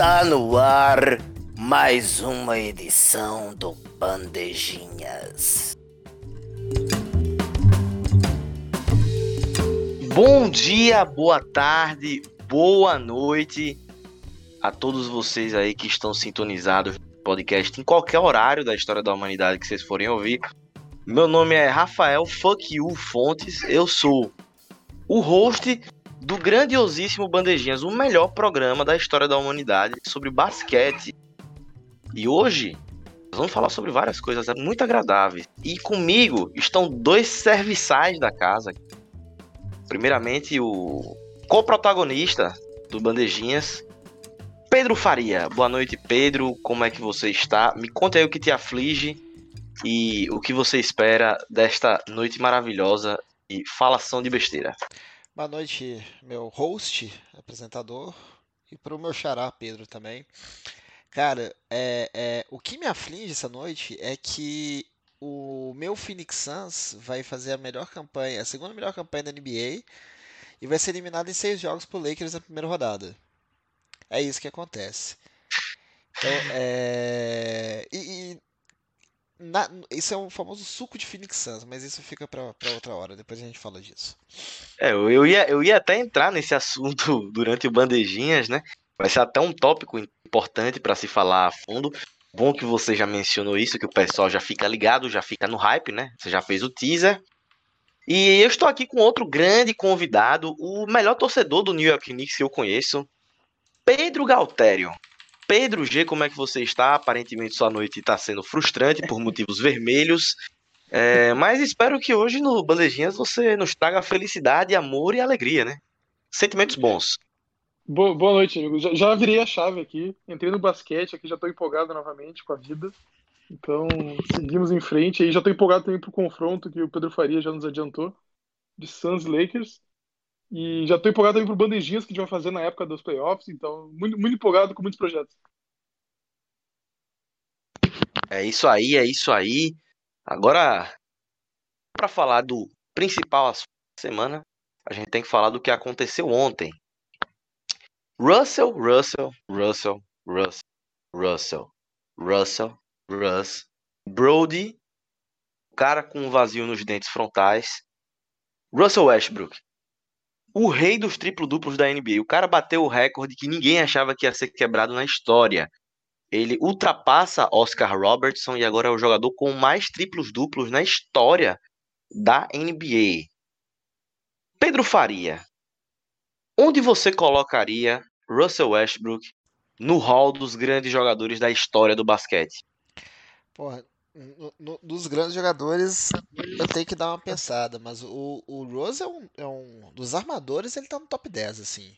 Está no ar mais uma edição do Bandejinhas. Bom dia, boa tarde, boa noite a todos vocês aí que estão sintonizados no podcast em qualquer horário da história da humanidade que vocês forem ouvir. Meu nome é Rafael Fuck You Fontes, eu sou o host do grandiosíssimo Bandejinhas, o melhor programa da história da humanidade sobre basquete. E hoje nós vamos falar sobre várias coisas muito agradáveis. E comigo estão dois serviçais da casa. Primeiramente, o co-protagonista do Bandejinhas, Pedro Faria. Boa noite, Pedro. Como é que você está? Me conta aí o que te aflige e o que você espera desta noite maravilhosa e falação de besteira. Boa noite, meu host, apresentador, e para o meu xará, Pedro, também. Cara, é, é, o que me aflige essa noite é que o meu Phoenix Suns vai fazer a melhor campanha, a segunda melhor campanha da NBA, e vai ser eliminado em seis jogos por Lakers na primeira rodada. É isso que acontece. Então, é... E, e na, isso é o famoso suco de Phoenix Suns, mas isso fica para outra hora, depois a gente fala disso. É, eu ia, eu ia até entrar nesse assunto durante o Bandejinhas, né? Vai ser até um tópico importante para se falar a fundo. Bom que você já mencionou isso, que o pessoal já fica ligado, já fica no hype, né? Você já fez o teaser. E eu estou aqui com outro grande convidado, o melhor torcedor do New York Knicks que eu conheço, Pedro Galtério. Pedro G, como é que você está? Aparentemente sua noite está sendo frustrante por motivos vermelhos. É, mas espero que hoje no Bandejinhas você nos traga felicidade, amor e alegria, né? Sentimentos bons. Boa, boa noite, amigo. Já, já, virei a chave aqui. Entrei no basquete aqui, já estou empolgado novamente com a vida. Então, seguimos em frente. E já estou empolgado também para o confronto que o Pedro Faria já nos adiantou de Suns Lakers. E já estou empolgado também pro bandejinhas que a gente vai fazer na época dos playoffs, então muito, muito empolgado com muitos projetos. É isso aí, é isso aí. Agora, para falar do principal assunto da semana, a gente tem que falar do que aconteceu ontem. Russell, Russell, Russell, Russell, Russell, Russell, Russ, Brody, cara com um vazio nos dentes frontais, Russell Westbrook, o rei dos triplo-duplos da NBA. O cara bateu o recorde que ninguém achava que ia ser quebrado na história. Ele ultrapassa Oscar Robertson e agora é o jogador com mais triplos-duplos na história da NBA. Pedro Faria, onde você colocaria Russell Westbrook no hall dos grandes jogadores da história do basquete? Porra, no, no, dos grandes jogadores, eu tenho que dar uma pensada, mas o, o Rose é um, é um. Dos armadores, ele tá no top 10, assim.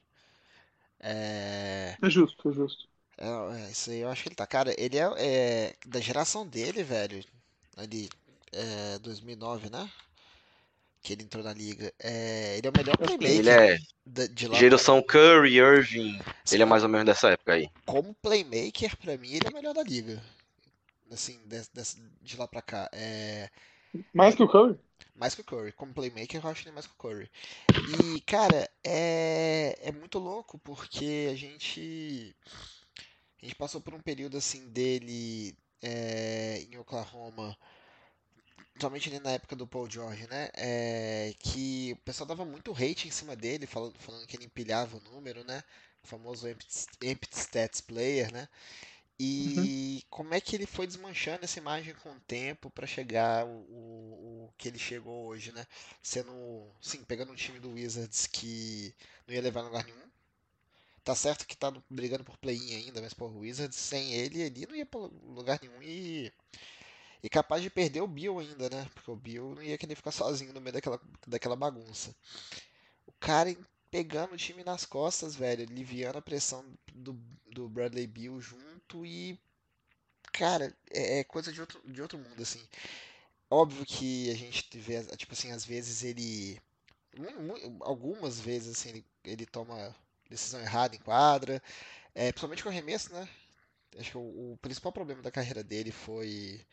É, é justo, é justo. É, é, isso aí eu acho que ele tá. Cara, ele é, é da geração dele, velho. Ali, é, 2009, né? Que ele entrou na liga. É, ele é o melhor playmaker. Ele é de, de lá geração pra... Curry, Irving. Sim, ele é mais ou menos dessa época aí. Como playmaker, pra mim, ele é o melhor da liga assim, de, de, de lá pra cá. É... Mais que o Curry? Mais que o Curry. Como playmaker, eu acho ele mais que o Curry. E, cara, é, é muito louco porque a gente. A gente passou por um período assim dele é, em Oklahoma, principalmente ali na época do Paul George, né? É, que o pessoal dava muito hate em cima dele, falando, falando que ele empilhava o número, né? O famoso empty, empty stats player, né? E uhum. como é que ele foi desmanchando essa imagem com o tempo para chegar o, o, o, que ele chegou hoje, né? Sendo, sim, pegando um time do Wizards que não ia levar a lugar nenhum. Tá certo que tá brigando por play-in ainda, mas por Wizards sem ele, ele não ia para lugar nenhum e e capaz de perder o Bill ainda, né? Porque o Bill não ia querer ficar sozinho no meio daquela, daquela bagunça. O cara pegando o time nas costas, velho, aliviando a pressão do, do Bradley Bill junto e. Cara, é, é coisa de outro, de outro mundo, assim. Óbvio que a gente vê, tipo assim, às vezes ele. Algumas vezes, assim, ele, ele toma decisão errada em quadra. É, principalmente com arremesso, né? Acho que o, o, principal problema da carreira dele foi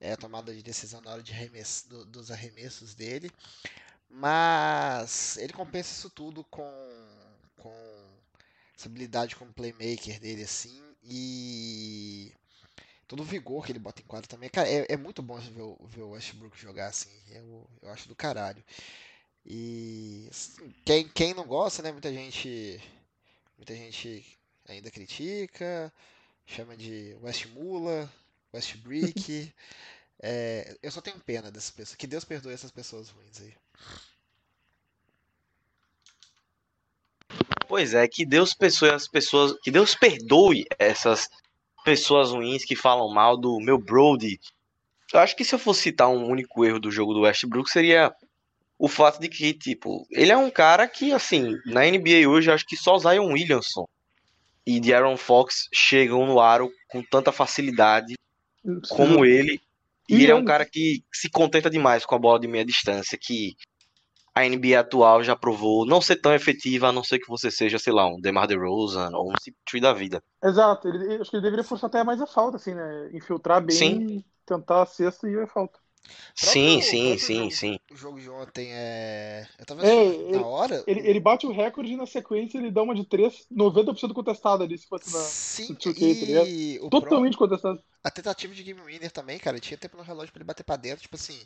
é, a tomada de decisão na hora de arremesso, do, dos arremessos dele. Mas ele compensa isso tudo com, com essa habilidade como playmaker dele, assim, e todo o vigor que ele bota em quadro também. Cara, é, é muito bom ver, o- ver o Westbrook jogar assim. Eu, eu acho do caralho. E assim, quem, quem não gosta, né? Muita gente, muita gente ainda critica, chama de Westmula, Westbrick. É, eu só tenho pena dessas pessoas. Que Deus perdoe essas pessoas ruins aí. Pois é, que Deus perdoe as pessoas, que Deus perdoe essas pessoas ruins que falam mal do meu Brody. Eu acho que se eu fosse citar um único erro do jogo do Westbrook seria o fato de que, tipo, ele é um cara que, assim, na NBA hoje, eu acho que só Zion Williamson e De'Aaron Fox chegam no aro com tanta facilidade como ele. E E ele é um cara que se contenta demais com a bola de meia distância, que a NBA atual já provou não ser tão efetiva, a não ser que você seja, sei lá, um DeMar DeRozan ou um CP3 da vida. Exato, ele, acho que ele deveria forçar até mais a falta, assim, né? Infiltrar bem, Sim. tentar a cesta e a falta. Sim, Próprio- sim, próprio sim, jogo- sim. O jogo de ontem é. Eu tava É, na hora. Ele, ele bate o recorde e na sequência ele dá uma de 3, 90% contestada ali, se fosse na. Sim, no 2K, tá ligado? e o pró- Totalmente contestada. a tentativa de game winner também, cara, tinha tempo no relógio pra ele bater pra dentro, tipo assim,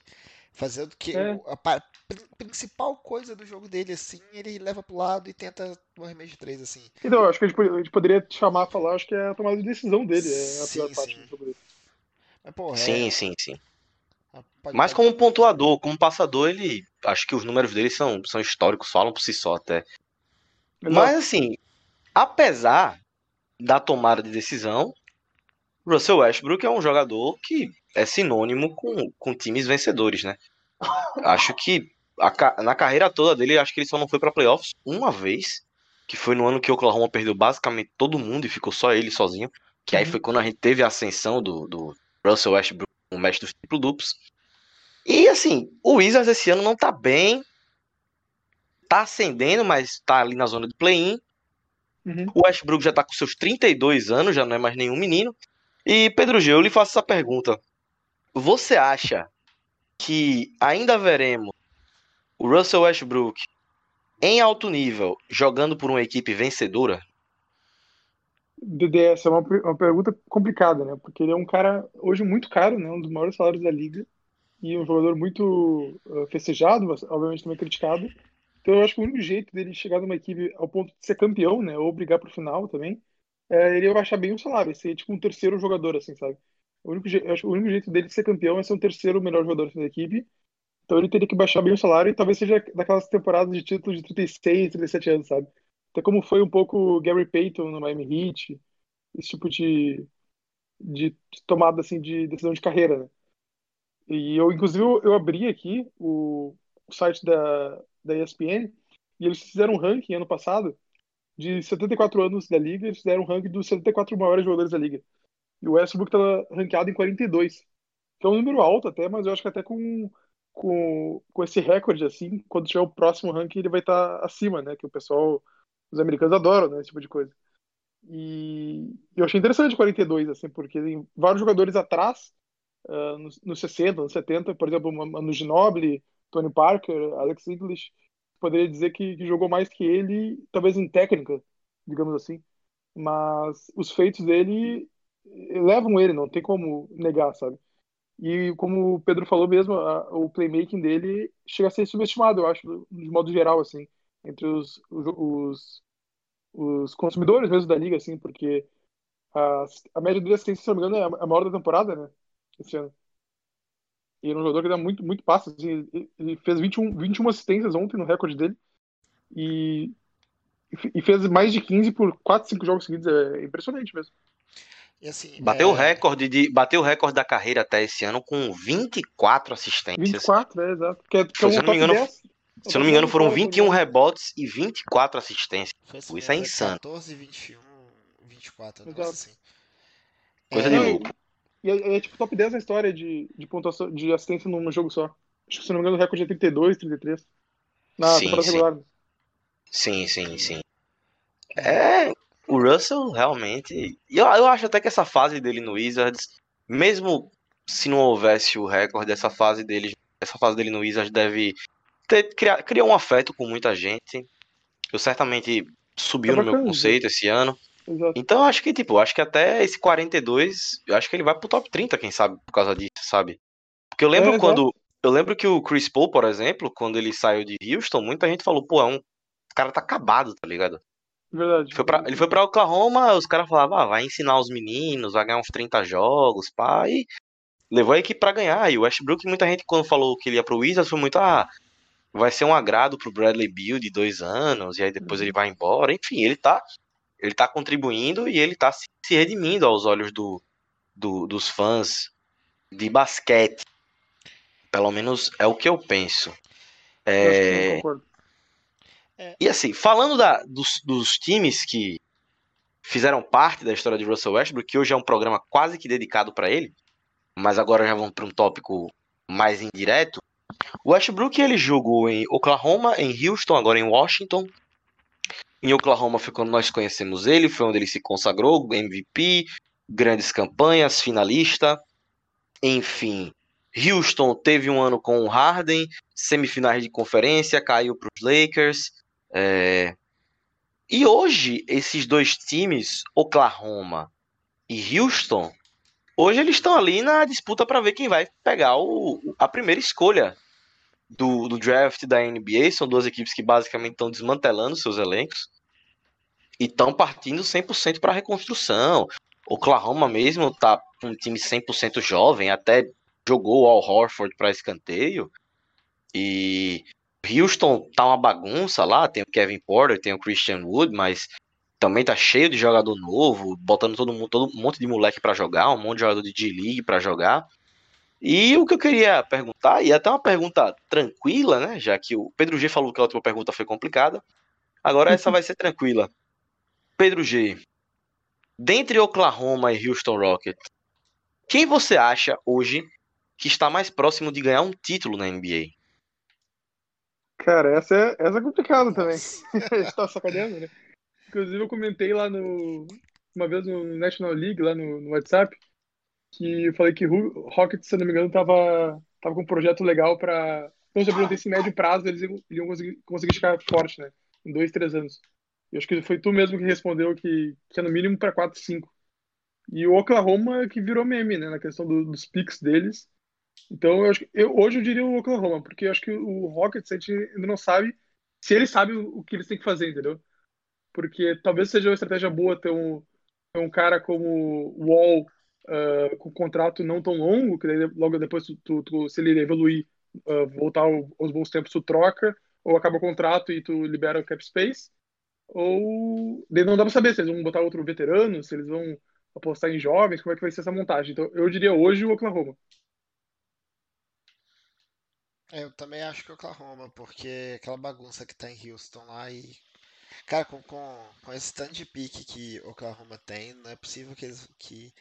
fazendo que É. a prin- principal coisa do jogo dele, assim, ele leva pro lado e tenta um de três, assim. Então, eu acho que a gente, a gente poderia chamar falar, acho que é a tomada de decisão dele, é a Sim, pior parte sim. do jogo dele. Mas, porra, Sim, é, sim, sim. pode- Mas como pontuador, como passador, ele. Acho que os números dele são, são históricos, falam por si só até. Mas assim, apesar da tomada de decisão, Russell Westbrook é um jogador que é sinônimo com, com times vencedores, né? Acho que a na carreira toda dele, acho que ele só não foi pra playoffs uma vez, que foi no ano que o Oklahoma perdeu basicamente todo mundo e ficou só ele sozinho. Que aí Uhum. foi quando a gente teve a ascensão do, do Russell Westbrook, o mestre dos triplo duplos. E assim, o Wizards esse ano não tá bem. Tá ascendendo, mas tá ali na zona de play-in. Uhum. O Westbrook já tá com seus 32 anos, já não é mais nenhum menino. E Pedro G, eu lhe faço essa pergunta. Você acha que ainda veremos o Russell Westbrook em alto nível jogando por uma equipe vencedora? Dedé, essa é uma, uma pergunta complicada, né? Porque ele é um cara hoje muito caro, né? Um dos maiores salários da liga. E um jogador muito uh, festejado, mas obviamente também criticado. Então eu acho que o único jeito dele chegar numa equipe ao ponto de ser campeão, né? Ou brigar pro final também, é ele baixar bem o salário. Ser tipo um terceiro jogador, assim, sabe? O único, o único jeito dele de ser campeão é ser um terceiro melhor jogador da equipe. Então ele teria que baixar bem o salário e talvez seja daquelas temporadas de título de 36, 37 anos, sabe? Até como foi um pouco Gary Payton no Miami Heat, esse tipo de, de tomada assim de decisão de carreira, né? E eu, inclusive, eu, eu abri aqui o, o site da, da ESPN e eles fizeram um ranking ano passado de 74 anos da liga, eles fizeram um ranking dos 74 maiores jogadores da liga. E o Westbrook tá rankeado em 42, que é um número alto até, mas eu acho que até com, com, com esse recorde, assim, quando tiver o próximo ranking, ele vai estar acima, né? Que o pessoal, os americanos adoram, né? Esse tipo de coisa. E eu achei interessante 42, assim, porque tem vários jogadores atrás, nos, nos 60, nos 70, por exemplo, Manu Ginobili, Tony Parker, Alex English, poderia dizer que, que jogou mais que ele, talvez em técnica, digamos assim. Mas os feitos dele levam ele, não tem como negar, sabe? E como o Pedro falou mesmo, a- o playmaking dele chega a ser subestimado, eu acho, de modo geral, assim, entre os, os, os, consumidores mesmo da liga, assim, porque a, a média dele, se não me engano, é a maior da temporada, né? Esse ano. E ele é um jogador que dá muito, muito passe, assim, ele- fez 21, 21 assistências ontem no recorde dele e, e fez mais de 15 por 4, 5 jogos seguidos, é impressionante mesmo. E assim, Bateu o é, recorde de, bateu o recorde da carreira até esse ano com 24 assistências. 24, é, exato. Que é, que é Se eu não me engano, 10. Se eu não me engano, foram top 10 21 da liga. rebotes e 24 assistências. assim Isso é mesmo, insano. 14, 21, 24, um Exato. assim. Coisa É, de louco. E é, é, tipo top 10 na história de, de pontuação de assistência num jogo só. Acho que se não me engano o recorde é 32, 33. Na Sim, temporada sim. regular. Sim, sim, sim. É, o Russell realmente. Eu, eu acho até que essa fase dele no Wizards, mesmo se não houvesse o recorde, essa fase dele, essa fase dele no Wizards deve ter criar, criar um afeto com muita gente. Eu certamente subiu Tá no meu conceito esse ano. Então acho que, tipo, acho que até esse 42, eu acho que ele vai pro top 30, quem sabe, por causa disso, sabe? Porque eu lembro É, quando. Eu lembro que o Chris Paul, por exemplo, quando ele saiu de Houston, muita gente falou, pô, é um. O cara tá acabado, tá ligado? Verdade. Ele foi pra, ele foi pra Oklahoma, os caras falavam, ah, vai ensinar os meninos, vai ganhar uns 30 jogos, pá, e levou a equipe pra ganhar. E o Westbrook, muita gente, quando falou que ele ia pro Wizards, foi muito, ah, vai ser um agrado pro Bradley Beal de dois anos, e aí depois ele vai embora. Enfim, ele tá, ele tá contribuindo e ele tá se, redimindo aos olhos do, do- dos fãs de basquete. Pelo menos é o que eu penso. Eu acho que eu É, concordo. e assim, falando da- dos, dos times que fizeram parte da história de Russell Westbrook, que hoje é um programa quase que dedicado para ele, mas agora já vamos para um tópico mais indireto. O Westbrook ele jogou em Oklahoma, em Houston, agora em Washington. Em Oklahoma foi quando nós conhecemos ele, foi onde ele se consagrou, MVP, grandes campanhas, finalista. Enfim, Houston teve um ano com o Harden, semifinais de conferência, caiu para os Lakers. é, E hoje, esses dois times, Oklahoma e Houston, hoje eles estão ali na disputa para ver quem vai pegar o, a primeira escolha do, do draft da NBA. São duas equipes que basicamente estão desmantelando seus elencos e estão partindo 100% para a reconstrução. Oklahoma mesmo tá um time 100% jovem, até jogou Al Horford para escanteio. E Houston tá uma bagunça lá, tem o Kevin Porter, tem o Christian Wood, mas também tá cheio de jogador novo, botando todo mundo, todo um monte de moleque pra jogar, um monte de jogador de G-League pra jogar. E o que eu queria perguntar, e até uma pergunta tranquila, né, já que o Pedro G falou que a última pergunta foi complicada, agora essa vai ser tranquila. Pedro G, dentre Oklahoma e Houston Rockets, quem você acha hoje que está mais próximo de ganhar um título na NBA? Cara, essa é, essa é complicada também. A gente tá sacaneando, né? Inclusive, eu comentei lá no. Uma vez no National League, lá no, no WhatsApp, que eu falei que o Rockets, se eu não me engano, tava, tava com um projeto legal pra. Então, se eu perguntei se médio prazo eles iam, iam conseguir, conseguir ficar forte, né? Em dois, três anos. E acho que foi tu mesmo que respondeu que, que é no mínimo pra 4, 5. E o Oklahoma que virou meme, né? Na questão do- dos picks deles. Então, eu acho que, eu, hoje eu diria o Oklahoma, porque eu acho que o Rockets a gente ainda não sabe se eles sabem o, o que eles têm que fazer, entendeu? Porque talvez seja uma estratégia boa ter um, ter um cara como Wall ah, com contrato não tão longo, que daí logo depois, tu, tu- tu- se ele evoluir, ah, voltar ao- aos bons tempos, tu troca, ou acaba o contrato e tu libera o cap space, ou daí não dá pra saber se eles vão botar outro veterano, se eles vão apostar em jovens, como é que vai ser essa montagem. Então, eu diria hoje o Oklahoma. É, eu também acho que o Oklahoma, porque aquela bagunça que tá em Houston lá e. Cara, com, com, com esse tanto de pique que Oklahoma tem, não é possível que eles, que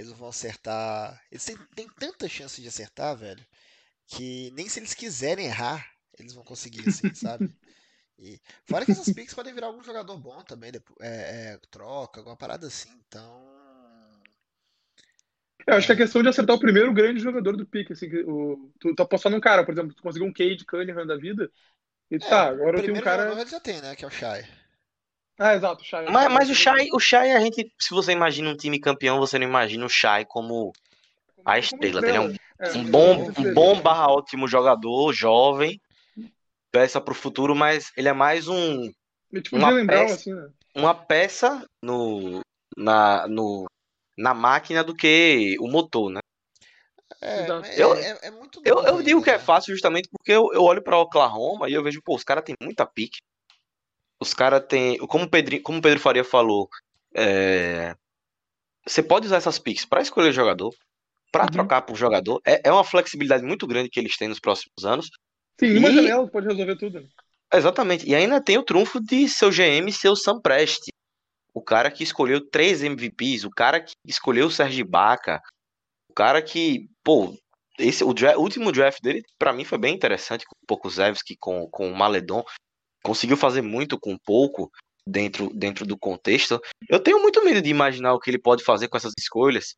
eles vão acertar. Eles têm, têm tanta chance de acertar, velho, que nem se eles quiserem errar, eles vão conseguir, assim, sabe? E, fora que essas picks podem virar algum jogador bom também, depois, é, é, troca, alguma parada assim, então. Eu acho que a questão de acertar o primeiro grande jogador do pique, assim, que o, tu, tu apostar num cara, por exemplo, tu conseguiu um Cade Cunningham da vida, e tu, É, tá, o agora eu tenho um cara. ele já tem, né? Que é o Shai. Ah, exato, o Shai. Mas, mas o Shai, o Shai, a gente, se você imagina um time campeão, você não imagina o Shai como a estrela. Ele é um, É, um bom, é um bom barra ótimo jogador, jovem, peça pro futuro, mas ele é mais um, tipo uma o peça. assim, né? uma peça no, na, no, na máquina do que o motor, né? É, Eu- é, é- é muito Eu, eu digo que é né? fácil justamente porque eu, eu olho pra Oklahoma e eu vejo, pô, os caras têm muita pique. Os caras têm. Como o Pedro, como o Pedro Faria falou, é, você pode usar essas piques pra escolher jogador, pra Uhum. trocar por jogador. É, é uma flexibilidade muito grande que eles têm nos próximos anos. Sim, uma E- janela pode resolver tudo. né? Exatamente. E ainda tem o trunfo de seu GM ser o Sam Presti. O cara que escolheu três MVPs, o cara que escolheu o Serge Ibaka, o cara que, pô, esse, o, último draft dele, pra mim, foi bem interessante, com o Pokusevski, com, com o Maledon. Conseguiu fazer muito com pouco dentro, dentro do contexto. Eu tenho muito medo de imaginar o que ele pode fazer com essas escolhas.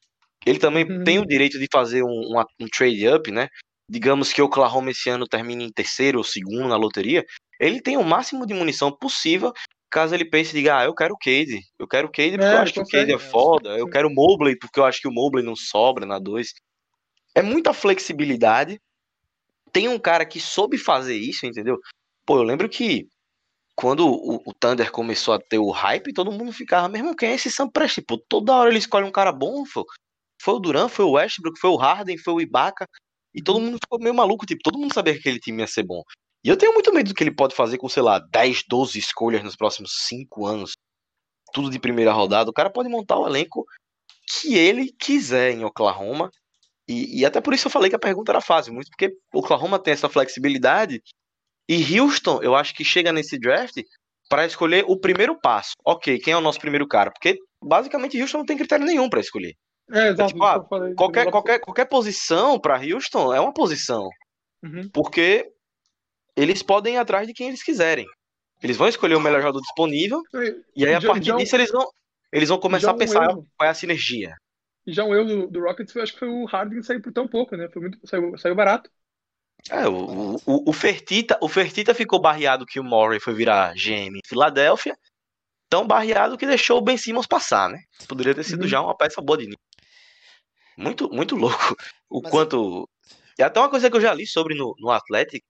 Ele também Uhum. tem o direito de fazer um, uma- um trade-up, né? Digamos que o Oklahoma esse ano termine em terceiro ou segundo na loteria. Ele tem o máximo de munição possível caso ele pense e diga, ah, eu quero o Cade. Eu quero o Cade porque É, eu acho que o Cade é foda. Eu quero o Mobley porque eu acho que o Mobley não sobra na 2. É muita flexibilidade. Tem um cara que soube fazer isso, entendeu? Pô, eu lembro que quando o, o Thunder começou a ter o hype, todo mundo ficava, mesmo quem é esse Sam Presti? Pô, toda hora ele escolhe um cara bom, pô. Foi o Duran, foi o Westbrook, foi o Harden, foi o Ibaka. E todo mundo ficou meio maluco, tipo, todo mundo sabia que aquele time ia ser bom. E eu tenho muito medo do que ele pode fazer com, sei lá, 10, 12 escolhas nos próximos 5 anos. Tudo de primeira rodada. O cara pode montar o elenco que ele quiser em Oklahoma. E, e até por isso eu falei que a pergunta era fácil, muito porque Oklahoma tem essa flexibilidade. E Houston, eu acho que chega nesse draft para escolher o primeiro passo. Ok, quem é o nosso primeiro cara? Porque basicamente Houston não tem critério nenhum para escolher. É, exato, tipo, isso ah. Qualquer, qualquer, qualquer posição para Houston é uma posição. Uhum. Porque eles podem ir atrás de quem eles quiserem. Eles vão escolher o melhor jogador disponível. E aí, a Já- partir já um- disso, eles vão, eles vão começar a pensar erro. qual é a sinergia. E já um erro do, do Rockets, eu acho que foi o Harden sair por tão pouco, né? Foi muito, saiu, saiu barato. É, o, o, o, Fertita, o Fertita ficou barreado que o Murray foi virar GM em Filadélfia. Tão barreado que deixou o Ben Simmons passar, né? Poderia ter sido Uhum. já uma peça boa de nível. Muito, muito louco o Mas quanto. E até uma coisa que eu já li sobre no, no Athletic,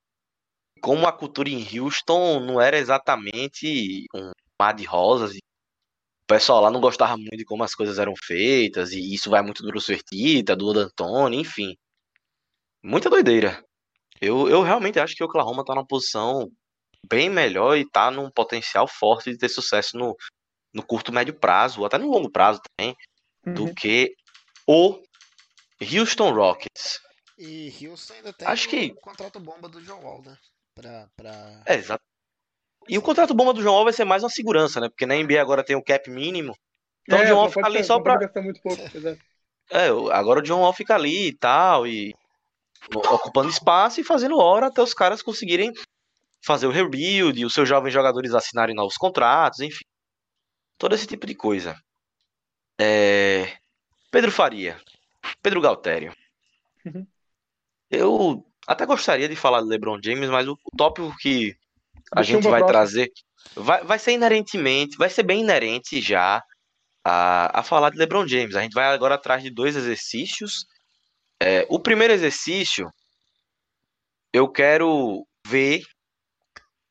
como a cultura em Houston não era exatamente um mar de rosas. O pessoal lá não gostava muito de como as coisas eram feitas, e isso vai muito do Bruce Fertita, do D'Antoni, enfim. Muita doideira. Eu, eu realmente acho que o Oklahoma tá numa posição bem melhor e tá num potencial forte de ter sucesso no, no curto médio prazo, ou até no longo prazo também, do Uhum. que o Houston Rockets. E Houston ainda tem Acho o que- contrato bomba do John Wall, né? Pra, pra... É, exato. E o contrato bomba do João Wall vai ser mais uma segurança, né? Porque na NBA agora tem o cap mínimo. Então o É, John Wall fica ali ser- só pra. gastar muito pouco, exato. É, o- agora o John Wall fica ali e tal, e ocupando espaço e fazendo hora até os caras conseguirem fazer o rebuild, os seus jovens jogadores assinarem novos contratos, enfim. Todo esse tipo de coisa. É... Pedro Faria. Pedro Galtério. Uhum. Eu até gostaria de falar de LeBron James, mas o, tópico que a Deixa gente vai próxima. trazer vai, vai ser inerentemente, vai ser bem inerente já a, a falar de LeBron James. A gente vai agora atrás de dois exercícios. É, o primeiro exercício, eu quero ver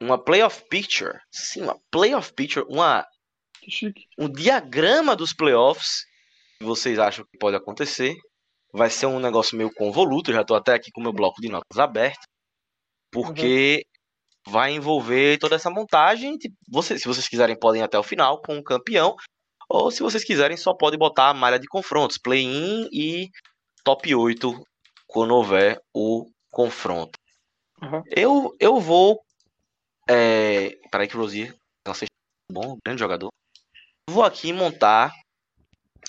uma playoff picture, sim, uma playoff picture, uma, um diagrama dos playoffs que vocês acham que pode acontecer. Vai ser um negócio meio convoluto, já estou até aqui com o meu bloco de notas aberto, porque vai envolver toda essa montagem. Tipo, vocês, se vocês quiserem, podem ir até o final com o campeão, ou se vocês quiserem, só pode botar a malha de confrontos, play-in e top 8 quando houver o confronto. Uhum. Eu, eu vou. É... Peraí que o Rosier. Nossa, bom, grande jogador. Vou aqui montar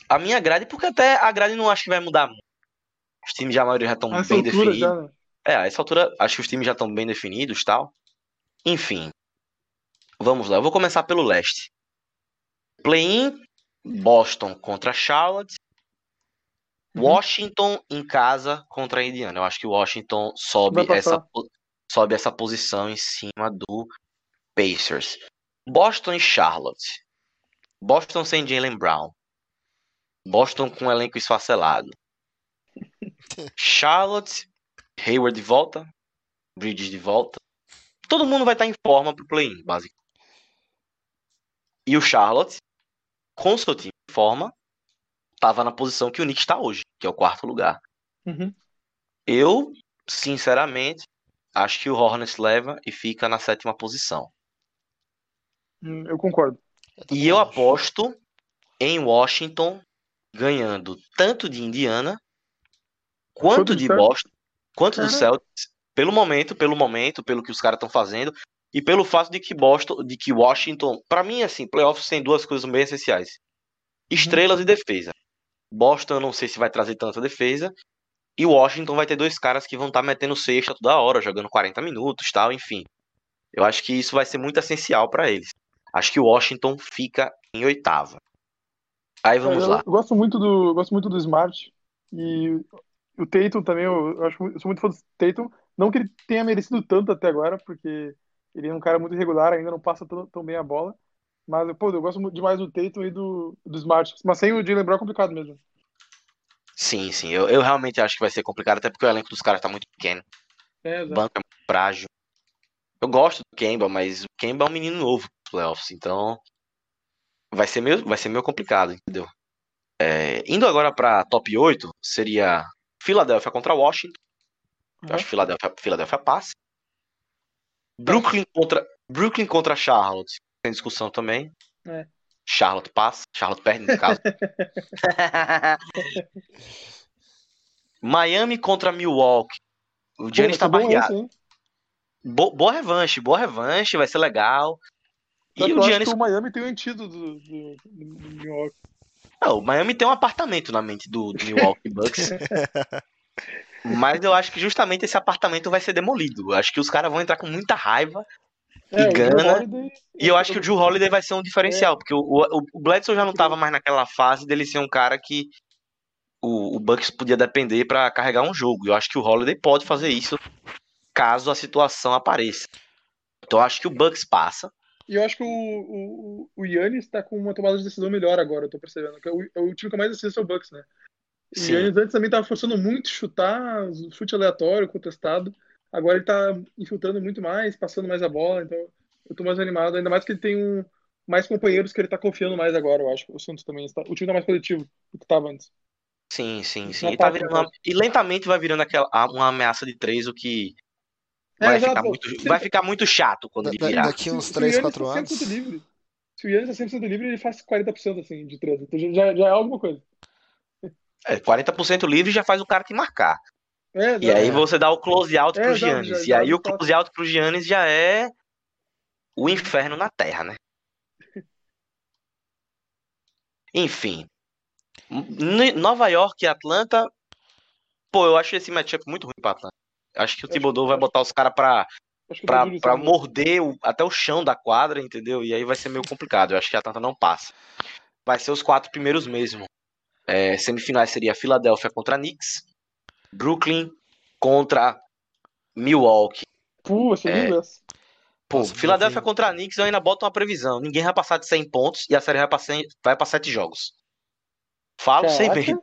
a minha grade, porque até a grade não acho que vai mudar muito. Os times já, a maioria já estão A bem definidos. já, né? É, a essa altura acho que os times já estão bem definidos tal. Enfim. Vamos lá, eu vou começar pelo leste. Play-in, Boston contra Charlotte. Uhum. Washington em casa contra a Indiana. Eu acho que o Washington sobe essa, sobe essa posição em cima do Pacers. Boston e Charlotte. Boston sem Jalen Brown. Boston com um elenco esfacelado. Charlotte, Hayward de volta, Bridges de volta. Todo mundo vai estar em forma pro play-in, basicamente. E o Charlotte, com seu time em forma, estava na posição que o Knicks está hoje, que é o quarto lugar. Uhum. Eu, sinceramente, acho que o Hornets leva e fica na sétima posição. Hum, Eu concordo. E eu acho. aposto em Washington ganhando tanto de Indiana quanto de? Boston, quanto do. Celtics, pelo momento, pelo momento, pelo que os caras estão fazendo e pelo fato de que Boston, de que Washington, pra mim assim, playoffs tem duas coisas bem essenciais: estrelas e defesa. Boston eu não sei se vai trazer tanta defesa e Washington vai ter dois caras que vão estar metendo sexta toda hora, jogando 40 minutos, tal, enfim. Eu acho que isso vai ser muito essencial pra eles. Acho que o Washington fica em oitava. Aí vamos eu, lá. eu gosto muito do, gosto muito do Smart e o Tatum também, eu, acho, eu sou muito fã do Tatum. Não que ele tenha merecido tanto até agora, porque ele é um cara muito irregular, ainda não passa tão, tão bem a bola. Mas, pô, eu gosto demais do Tatum e do, do Smart. Mas sem o Jalen Brown é complicado mesmo. Sim, sim. Eu, eu realmente acho que vai ser complicado, até porque o elenco dos caras tá muito pequeno. É, O banco é muito frágil. Eu gosto do Kemba, mas o Kemba é um menino novo nos playoffs, então vai ser meio, vai ser meio complicado, entendeu? É, indo agora pra top 8, seria Philadelphia contra Washington. Eu Uhum. acho que Philadelphia, Philadelphia passa. Brooklyn contra, Brooklyn contra Charlotte. Tem discussão também. É. Charlotte passa. Charlotte perde, no caso. Miami contra Milwaukee. O Giannis tá bom barreado. Bo- boa revanche, boa revanche, vai ser legal. E o eu acho Giannis. que o Miami tem o antídoto do, do, do, do Milwaukee. Não, o Miami tem um apartamento na mente do, do Milwaukee Bucks. Mas eu acho que justamente esse apartamento vai ser demolido. Eu acho que os caras vão entrar com muita raiva. É, o Drew Gana, Holiday- E eu acho que o Drew Holiday vai ser um diferencial, É. porque o, o, o Bledsoe já não tava mais naquela fase dele ser um cara que o, o Bucks podia depender pra carregar um jogo. E eu acho que o Holiday pode fazer isso caso a situação apareça. Então eu acho que o Bucks passa. E eu acho que o, o, o Yannis tá com uma tomada de decisão melhor agora, eu tô percebendo. Que é o, é o time que eu mais assisto é o Bucks, né? O Sim. Yannis antes também tava forçando muito chutar, chute aleatório, contestado. Agora ele tá infiltrando muito mais, passando mais a bola, então eu tô mais animado. Ainda mais que ele tem um, mais companheiros que ele tá confiando mais agora, eu acho. O Santos também está. O time tá mais coletivo do que tava antes. Sim, sim, sim. E, tá no uma- e lentamente vai virando aquela, uma ameaça de três, o que É, vai, exato, ficar muito, Se- vai ficar muito chato quando Da- ele da- virar. daqui uns se, 3, se o Yannis 4 tá anos. 100% livre, se o Yannis tá 100% livre, ele faz 40% assim, de três. Então já, já é alguma coisa. É, 40% livre já faz o cara te marcar. É, E aí É. você dá o close out É, pro Giannis. já- E já aí o tá- close out pro Giannis já é o inferno na Terra, né? Enfim. Nova York e Atlanta. Pô, eu acho esse matchup muito ruim pra Atlanta. Acho que o Thibodeau vai botar os caras pra, pra, pra sabe. morder o- até o chão da quadra, entendeu? E aí vai ser meio complicado. Eu acho que a Atlanta não passa. Vai ser os quatro primeiros mesmo. É, semifinais seria Philadelphia contra Knicks, Brooklyn contra Milwaukee. Pô, ser É. essa. Pô, Nossa, Philadelphia Brooklyn- contra Knicks eu ainda boto uma previsão. Ninguém vai passar de 100 pontos e a série vai pra, 100 vai pra 7 jogos. Falo sem Caraca, medo.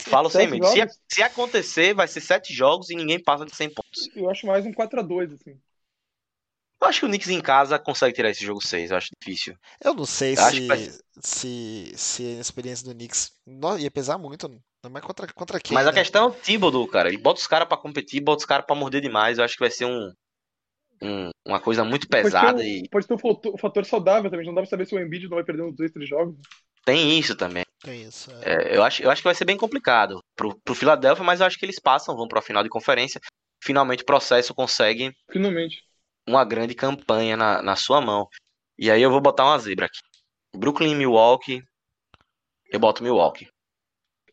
Falo sem medo. Se, se acontecer, vai ser 7 jogos e ninguém passa de 100 pontos. Eu acho mais um 4x2, assim. Eu acho que o Knicks em casa consegue tirar esse jogo 6. Eu acho difícil. Eu não sei Eu acho se, vai- se, se a experiência do Knicks no- ia pesar muito. Não é contra, contra quem, Mas a né? questão é o Thibodeau, cara. Ele bota os caras pra competir, bota os caras pra morder demais. Eu acho que vai ser um, um- uma coisa muito Pode ter, pesada um, e pode ter um fator, fator saudável também. Não dá pra saber se o Embiid não vai perder uns dois, três jogos. tem isso também. É isso. é. É, eu, acho, eu acho que vai ser bem complicado pro, pro Philadelphia, mas eu acho que eles passam, vão pra final de conferência. Finalmente o processo consegue Finalmente. Uma grande campanha na, na sua mão. E aí eu vou botar uma zebra aqui. Brooklyn e Milwaukee. Eu boto Milwaukee.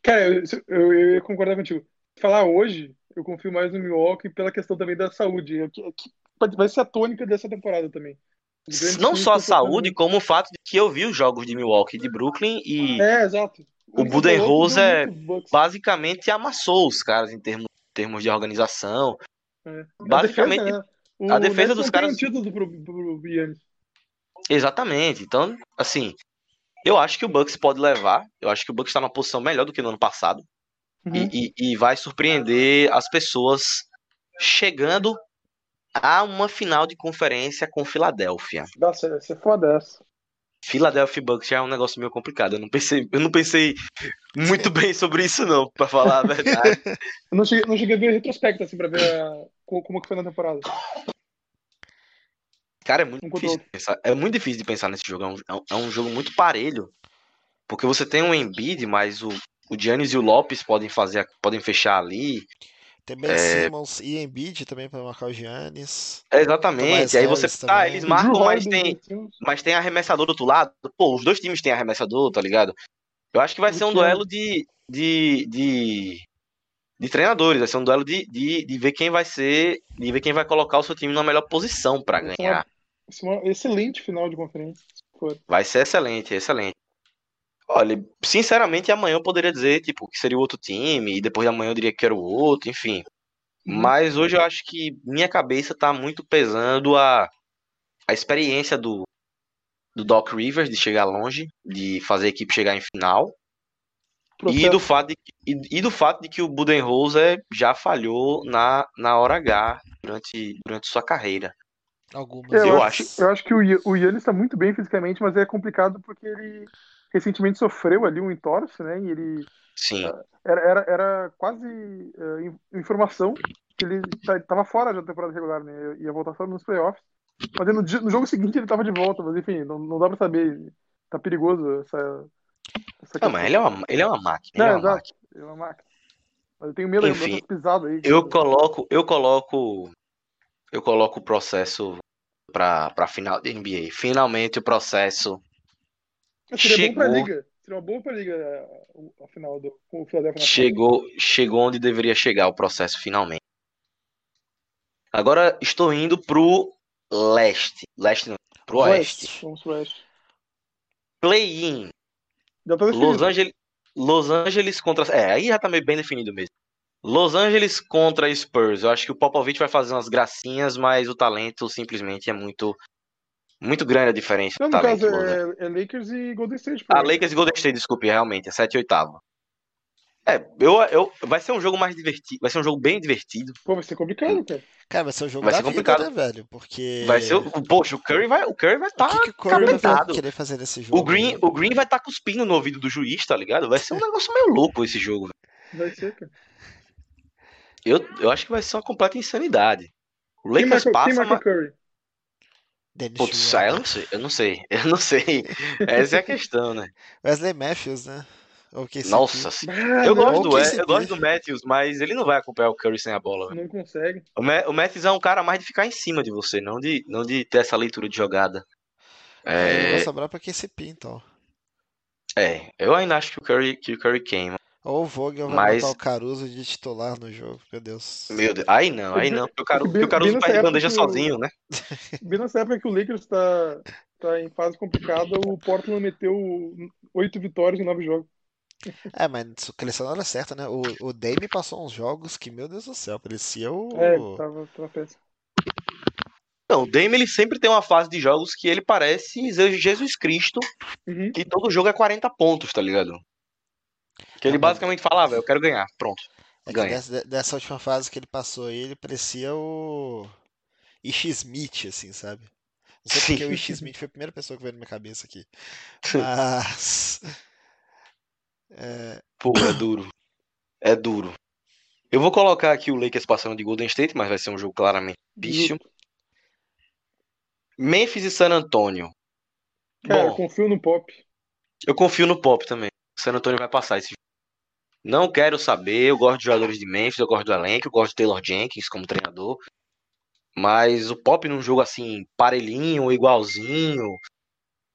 Cara, eu, eu, eu ia concordar contigo. Falar hoje, eu confio mais no Milwaukee pela questão também da saúde. É que- é vai ser a tônica dessa temporada também. Não só a saúde, como o fato de que eu vi os jogos de Milwaukee e de Brooklyn e É, exato. O você Budenholzer é basicamente amassou os caras em termos, termos de organização. É. basicamente, defesa, né? O a defesa dos caras- tem um título pro, pro Giannis. Exatamente. Então, assim, eu acho que o Bucks pode levar. Eu acho que o Bucks está numa posição melhor do que no ano passado. Uhum. E, e- e vai surpreender as pessoas chegando a uma final de conferência com Filadélfia. Nossa, é foda essa. Philadelphia Bucks já é um negócio meio complicado. Eu não pensei, eu não pensei muito bem sobre isso, não, pra falar a verdade. Eu não cheguei, não cheguei a ver retrospecto, assim, pra ver a- como que foi na temporada. Cara, é muito Um difícil de pensar. É muito difícil de pensar nesse jogo. É um, é um- é um jogo muito parelho. Porque você tem um Embiid, mas o, o Giannis e o Lopes podem fazer, podem fechar ali. Tem Ben É. Simmons e Embiid também para marcar o Giannis. É, Exatamente. Aí você tá, também. eles marcam, mas tem, mas tem arremessador do outro lado. Pô, os dois times têm arremessador, tá ligado? Eu acho que vai ser um duelo de, de, de, de treinadores. Vai ser um duelo de, de, de ver quem vai ser, de ver quem vai colocar o seu time na melhor posição ser ganhar. É excelente final de conferência. Vai ser excelente, excelente. Olha, sinceramente, amanhã eu poderia dizer, tipo, que seria o outro time, e depois de amanhã eu diria que era o outro, enfim. Uhum. Mas hoje eu acho que minha cabeça tá muito pesando a, a experiência do, do Doc Rivers de chegar longe, de fazer a equipe chegar em final. E do, fato de, que- e, e do fato de que o Budenholzer já falhou na, na hora H durante, durante sua carreira. Algumas É, eu, eu acho, acho. eu acho que o, o Yannis está muito bem fisicamente, mas é complicado porque ele recentemente sofreu ali um entorse, né? E ele Sim, era, era, era quase eh, in- informação que ele estava fora da temporada regular, né? Ia voltar só nos playoffs. Mas no, no jogo seguinte ele estava de volta, mas enfim, não, não dá pra saber. Tá perigoso essa. Não, mas ele é uma, ele é uma máquina. Não, ele é uma exato. máquina. É uma máquina. Mas eu tenho medo Enfim, dessas pisadas aí. Eu coloco, eu coloco, eu coloco o processo pra, pra final de NBA. Finalmente o processo Seria bom pra chegou. liga. Seria uma boa pra liga a final do, com o Philadelphia chegou, chegou onde deveria chegar o processo finalmente. Agora estou indo pro leste, leste não, pro oeste. Vamos pro oeste. Play-in. Tá definido. Los Angeles, Los Angeles contra. É, aí já tá meio bem definido mesmo. Los Angeles contra Spurs. Eu acho que o Popovich vai fazer umas gracinhas, mas o talento simplesmente é muito. Muito grande a diferença Não, no talento. caso é, é Lakers e Golden State. Ah, Lakers e Golden State, desculpe, realmente, é 7 e 8. É, eu, eu, vai ser um jogo mais divertido. Vai ser um jogo bem divertido. Pô, vai ser complicado, cara. Cara, vai ser o jogo Vai ser vida, complicado. né, velho? Porque. Vai ser. o- Poxa, o Curry vai. O Curry vai O estar. que, que o Curry vai capetado. querer fazer nesse jogo? O Green, né? o Green vai estar cuspindo no ouvido do juiz, tá ligado? Vai ser um negócio meio louco esse jogo. velho. Vai ser, cara. Eu, eu acho que vai ser uma completa insanidade. O Lakers quem passa, marca. Curry? Dennis Putz, eu não sei, eu não sei, eu não sei. Essa é a questão, né? Wesley Matthews, né? Nossa, se- Ah, eu não, gosto, do, eu gosto do Matthews, mas ele não vai acompanhar o Curry sem a bola. Não consegue. O, Ma- o Matthews é um cara mais de ficar em cima de você, não de, não de ter essa leitura de jogada. Aí vai É, sobrar pra KCP, então. é, eu ainda acho que o Curry, que o Curry queima. Ou o Vogel vai Mas- botar o Caruso de titular no jogo. Meu Deus. Meu Deus, aí não, aí não, porque o, Caru, Bem- porque o Caruso bandeja que sozinho, né? Bem nessa época que o Lakers tá, tá em fase complicada, o Portland meteu oito vitórias em nove jogos. É, mas na hora certa, né? O, o Dame passou uns jogos que, meu Deus do céu, parecia o. É, tava, péssimo. Não, o Dame ele sempre tem uma fase de jogos que ele parece Jesus Cristo, Uhum. que todo jogo é 40 pontos, tá ligado? Que ele mas- basicamente fala, ah, velho, eu quero ganhar, pronto. É ganha. dessa, dessa última fase que ele passou aí, ele parecia o. Ish Smith, assim, sabe? Não sei porque o Ish Smith foi a primeira pessoa que veio na minha cabeça aqui. Mas. É, Pô, é duro. É duro. Eu vou colocar aqui o Lakers passando de Golden State, mas vai ser um jogo claramente difícil. Memphis e San Antonio. Cara, Bom, confio no Pop. eu confio no Pop também. O San Antonio vai passar esse jogo. Não quero saber, eu gosto de jogadores de Memphis, eu gosto do elenco, eu gosto de Taylor Jenkins como treinador. Mas o Pop num jogo assim, parelhinho, igualzinho,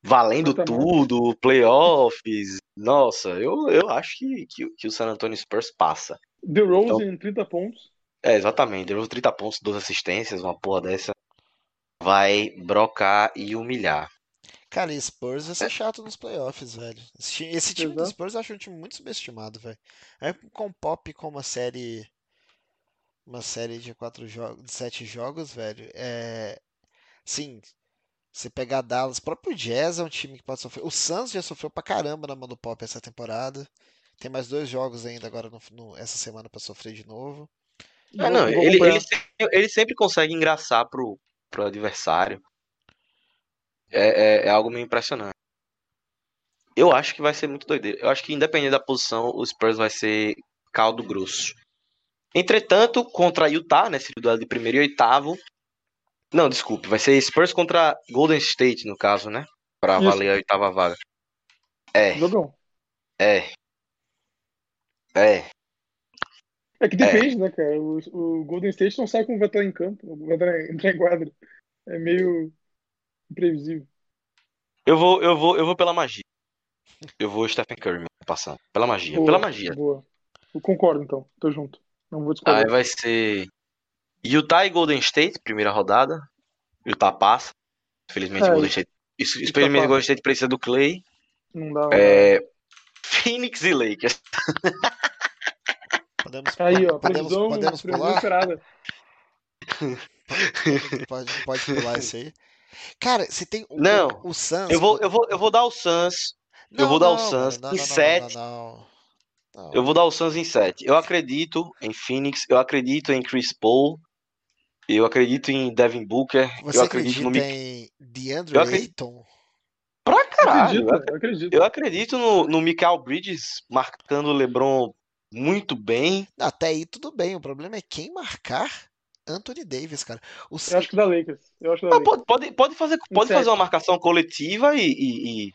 valendo tudo, playoffs. Nossa, eu, eu acho que, que, que o San Antonio Spurs passa. The Rose Então- em 30 pontos. É, exatamente. Deu 30 pontos, 12 assistências, uma porra dessa. Vai brocar e humilhar. cara, e Spurs vai ser chato nos playoffs, velho. Esse time, esse time do Exato. Spurs eu acho um time muito subestimado, velho. Aí com o Pop com uma série. Uma série de quatro jogos, de sete jogos, velho. É. Sim, você pegar Dallas, próprio Jazz é um time que pode sofrer. O Suns já sofreu pra caramba na mão do Pop essa temporada. Tem mais dois jogos ainda agora no, no- essa semana pra sofrer de novo. Ah, não, ele, ele, sempre, ele sempre consegue engraçar pro, pro adversário. É, é, é algo meio impressionante. Eu acho que vai ser muito doideiro. Eu acho que independente da posição, o Spurs vai ser caldo grosso. Entretanto, contra Utah, nesse duelo de primeiro e oitavo. Não, desculpe, vai ser Spurs contra Golden State, no caso, né? Pra Isso. valer a oitava vaga. É, Jogão. é. É. É que depende, né, cara? O, o Golden State não sabe como vai estar em campo, vai entrar, entrar em quadra. É meio imprevisível. Eu vou, eu vou, eu vou pela magia. Eu vou Stephen Curry passando. Pela magia, Boa, pela magia. Boa. Eu concordo, então. Tô junto. Não vou Aí discordar. vai ser Utah e Golden State, primeira rodada. Utah passa. Infelizmente, É, Golden State. Isso, infelizmente. Golden State precisa do Clay. Não dá. É, Phoenix e Lakers. Podemos, Aí, ó, podemos, previsão, podemos pular? esperada. Pode, pode pular isso aí. Cara, se tem o, Não, o, o Suns. Eu vou, eu vou, eu vou dar o Suns. eu Não, vou dar o Suns não, em não, não, sete. Não, não, não. Eu vou dar o Suns em 7. Eu acredito em Phoenix, eu acredito em Chris Paul, eu acredito em Devin Booker, Você eu acredito no Mick. em DeAndre Eu acredito- Ayton? Pra Eu caralho! acredito, eu acredito. Eu acredito no, no Michael Bridges marcando o LeBron muito bem. Até aí tudo bem. O problema é quem marcar Anthony Davis, cara. O Eu acho que da Lakers. Eu acho que da Ah, Lakers. pode, pode, fazer, pode fazer uma marcação coletiva e, e, e-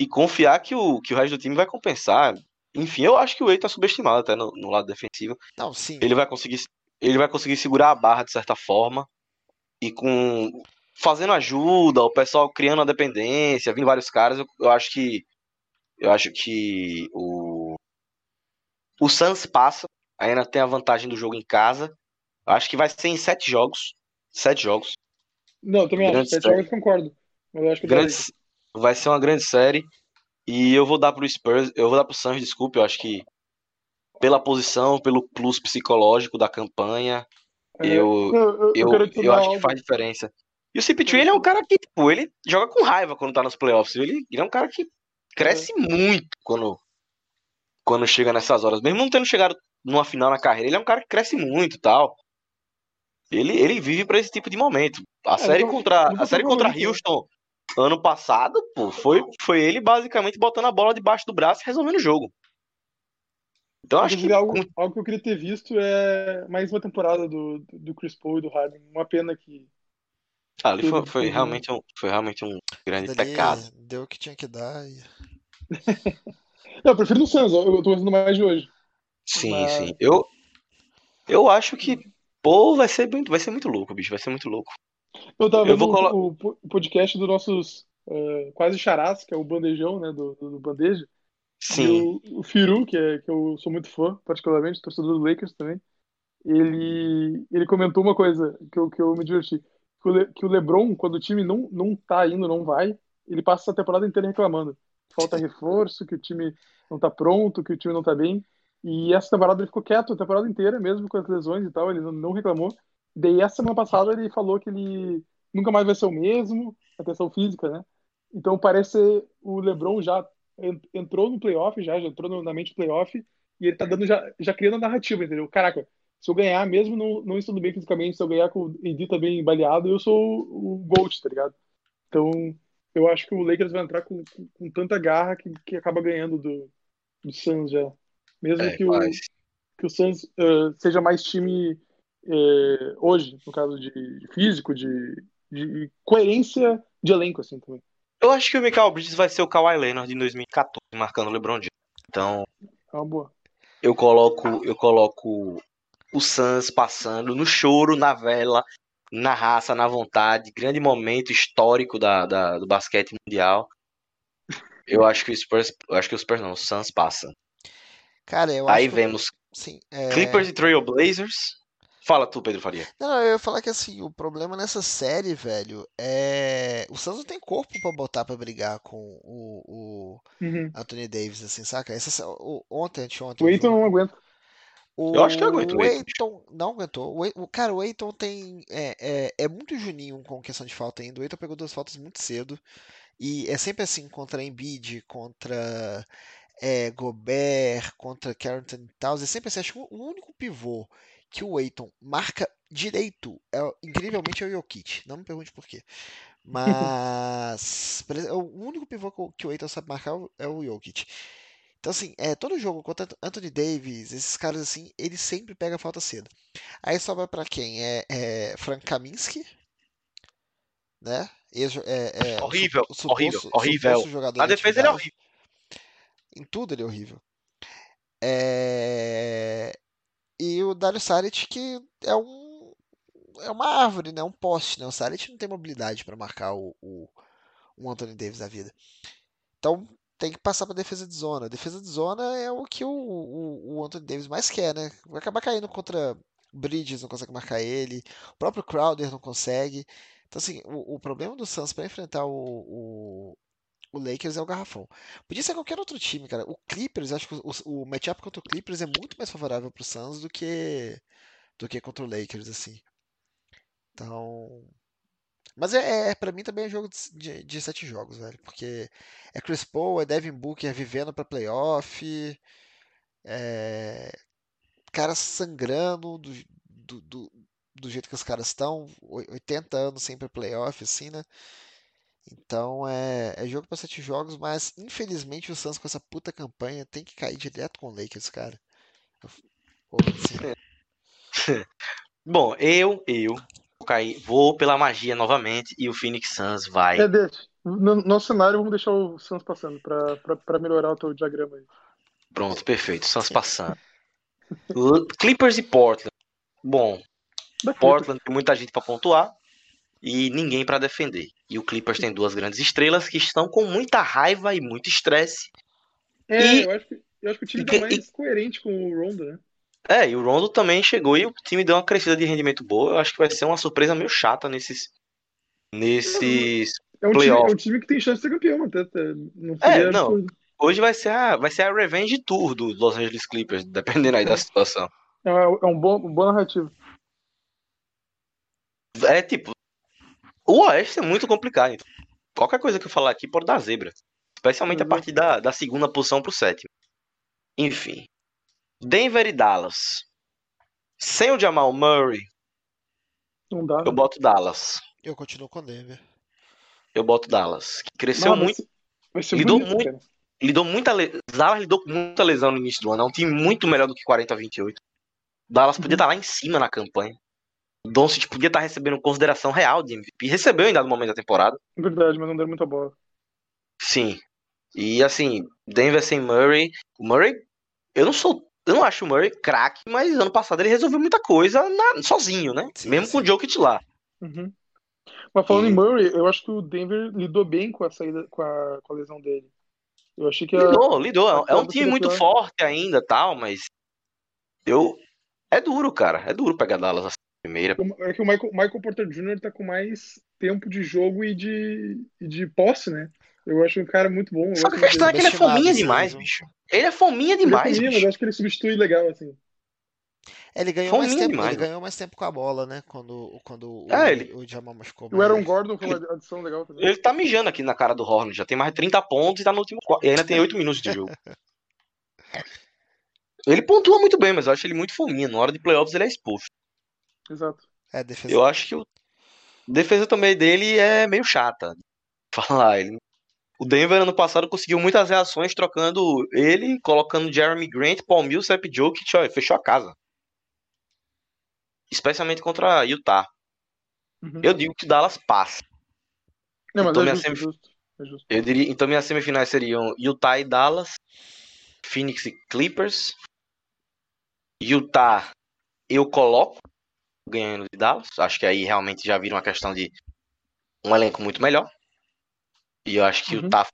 e confiar que o, que o resto do time vai compensar. Enfim, eu acho que o Wade tá subestimado até no, no lado defensivo. Não, sim. Ele vai conseguir, ele vai conseguir segurar a barra de certa forma e com fazendo ajuda, o pessoal criando a dependência, vindo vários caras, eu, eu acho que eu acho que o o Suns passa, ainda tem a vantagem do jogo em casa. Eu acho que vai ser em sete jogos, sete jogos. Não, eu também acho. Grande Sete série. jogos concordo. Eu acho que grande, vai ser uma grande série e eu vou dar pro Spurs, eu vou dar pro Suns, desculpe, eu acho que pela posição, pelo plus psicológico da campanha, É, eu eu, eu, eu, eu acho que faz diferença. E o CP3 ele é um cara que, tipo, ele joga com raiva quando tá nos playoffs. Ele, ele é um cara que cresce muito quando, quando chega nessas horas. Mesmo não tendo chegado numa final na carreira, ele é um cara que cresce muito e tal. Ele, ele vive pra esse tipo de momento. A série nunca- contra, a série contra? Houston ano passado, pô, foi, foi ele basicamente botando a bola debaixo do braço e resolvendo o jogo. Então acho que algo, algo que eu queria ter visto é mais uma temporada do, do, Chris Paul e do Harden. Uma pena que. ah, ali foi, foi realmente um, foi realmente um grande pecado. Deu o que tinha que dar. e- Não, eu prefiro no Suns, eu tô gostando mais de hoje. Sim, Mas- sim. Eu, eu acho que, pô, vai ser muito, vai ser muito louco, bicho. Vai ser muito louco. Eu tava Eu vendo vou o- colo- o, po- o podcast dos nossos eh, quase charás, que é o Bandejão, né? Do, do, do Bandeja. Sim. E o, o Firu, que, é, que eu sou muito fã, particularmente, torcedor do Lakers também, ele, ele comentou uma coisa que eu, que eu me diverti. Que o, Le- que o LeBron, quando o time não, não tá indo, não vai, ele passa a temporada inteira reclamando. Falta reforço, que o time não tá pronto, que o time não tá bem. E essa temporada ele ficou quieto a temporada inteira, mesmo com as lesões e tal, ele não, reclamou. Daí essa semana passada ele falou que ele nunca mais vai ser o mesmo, a questão física, né? Então parece o LeBron já entrou no playoff, já, já entrou na mente do playoff, e ele tá dando já, já criando a narrativa, entendeu? Caraca, se eu ganhar, mesmo não, não estando bem fisicamente, se eu ganhar com o tá bem baleado, eu sou o, o GOAT, tá ligado? Então, eu acho que o Lakers vai entrar com, com, com tanta garra que, que acaba ganhando do, do Suns já. Mesmo É, que, o, que o Suns eh, seja mais time eh, hoje, no caso de, de físico, de, de coerência de elenco, assim, também. Eu acho que o Michael Bridges vai ser o Kawhi Leonard em 2014, marcando o LeBron James. Então, É uma boa. eu coloco, eu coloco o Suns passando no choro, na vela, na raça, na vontade, grande momento histórico da, da- do basquete mundial. Eu acho que o Spurs, eu acho que o Spurs não, o Suns passa. Cara, eu Aí acho. vemos Sim, é... Clippers e Trailblazers. Fala tu, Pedro Faria. Não, não, eu ia falar que assim, o problema nessa série, velho, é. O Suns não tem corpo pra botar pra brigar com o, o Uhum. Anthony Davis, assim, saca? Essa, o- ontem, anteontem. O jogo- não aguenta. O Eu acho que eu aguento o Aiton. Aiton não aguentou. O, o- cara, o Aiton tem. É, é, é muito juninho com questão de falta ainda. O Aiton pegou duas faltas muito cedo. E é sempre assim contra Embiid, contra é, Gobert, contra Carrington Towns. É sempre assim. Acho que o único pivô que o Aiton marca direito, é, incrivelmente, é o Jokic. Não me pergunte por quê. Mas o único pivô que o- Aiton sabe marcar é o- Jokic. Então, assim, é, todo jogo contra Anthony Davis, esses caras assim, ele sempre pega falta cedo. Aí sobra pra quem? É, é Frank Kaminsky, né? Ex- é, é, Horrível, supo- o horrível, suposto- horrível. suposto jogador da defesa ele é horrível. Em tudo ele é horrível. É, E o Dario Saric, que é um é uma árvore, né? Um poste, né? O Saric não tem mobilidade pra marcar o, o, um Anthony Davis da vida. Então tem que passar pra defesa de zona. defesa de zona é o que o, o, o Anthony Davis mais quer, né? Vai acabar caindo contra Bridges, não consegue marcar ele. O próprio Crowder não consegue. Então, assim, o, o problema do Suns pra enfrentar o, o, o Lakers é o garrafão. Podia ser qualquer outro time, cara. O Clippers, acho que o, o matchup contra o Clippers é muito mais favorável pro Suns do que do que contra o Lakers, assim. Então, Mas é, é para mim também é jogo de, de, sete jogos, velho. Porque é Chris Paul, é Devin Booker vivendo pra playoff. É, caras sangrando do, do, do, do jeito que os caras estão. 80 anos sempre playoff, assim, né? Então é, é jogo para sete jogos, mas infelizmente o Suns com essa puta campanha tem que cair direto com o Lakers, cara. Assim, Bom, eu, eu vou cair, vou pela magia novamente e o Phoenix Suns vai. É, deixa. No nosso cenário, vamos deixar o Suns passando pra melhorar o teu diagrama aí. Pronto, perfeito. Suns passando. Clippers e Portland. Bom, Portland tem muita gente pra pontuar e ninguém pra defender. E o Clippers tem duas grandes estrelas que estão com muita raiva e muito estresse. É, E- eu, acho que, eu acho que o time e tá que- mais coerente com o Rondo, né? É, e o Rondo também chegou e o time deu uma crescida de rendimento boa. Eu acho que vai ser uma surpresa meio chata nesses nesses É um, time, é um time que tem chance de ser campeão, até. até. Não É, não. Hoje vai ser a, vai ser a Revenge Tour do Los Angeles Clippers, dependendo aí da situação. É, é um bom, um bom narrativo. É tipo, o Oeste é muito complicado. Então, qualquer coisa que eu falar aqui pode dar zebra. Especialmente a Uhum. partir da, da segunda posição pro sétimo. Enfim. Denver e Dallas. Sem o Jamal Murray, Não dá. eu boto Dallas. eu continuo com o Denver. Eu boto Dallas. Que cresceu muito. Lidou bonito, muito. cara. Lidou muita le... Dallas lidou com muita lesão no início do ano. É um time muito melhor do que 40 a 28. Dallas podia Uhum. estar lá em cima na campanha. O Doncic podia estar recebendo consideração real de MVP. Recebeu em dado momento da temporada. Verdade, mas não deram muita bola. Sim. E assim, Denver sem Murray. O Murray, eu não sou. Eu não acho o Murray craque, mas ano passado ele resolveu muita coisa na- sozinho, né? Sim, Mesmo com o sim. Jokic lá. Uhum. Mas falando E- em Murray, eu acho que o Denver lidou bem com a saída, com a, com a lesão dele. Eu achei que a, Lidou, lidou. É um- É time muito forte ainda, tal, mas eu é duro, cara. É duro pegar Dallas assim, primeira. é que o Michael, Michael Porter Jr. tá com mais tempo de jogo e de, e de posse, né? Eu acho um cara muito bom. Só que a questão é que ele é fominha aí, demais, bicho. Ele é fominha Ele é demais, fominha, mas bicho. eu acho que ele substitui legal, assim. Ele ganhou mais tempo, demais, ele né? ganhou mais tempo com a bola, né? Quando, quando o, É, ele- o Jamal machucou. O Aaron. Gordon foi uma adição legal também. Ele tá mijando aqui na cara do Hornet. Já tem mais de 30 pontos e tá no último quarto. E ainda tem 8 minutos de jogo. Ele pontua muito bem, mas eu acho ele muito fominha. Na hora de playoffs ele é exposto. Exato. É, defesa. Eu acho que o a defesa também dele é meio chata. Falar, ele... O Denver ano passado conseguiu muitas reações trocando ele, colocando Jeremy Grant, Paul Millsap, Jokic, ó, fechou a casa. Especialmente contra Utah. Uhum. Eu digo que Dallas passa. Não, mas então é minha justo, semif- justo, é justo. Eu diria, então minhas semifinais seriam Utah e Dallas, Phoenix e Clippers. Utah eu coloco ganhando de Dallas. Acho que aí realmente já vira uma questão de um elenco muito melhor. E eu acho que Uhum. Utah.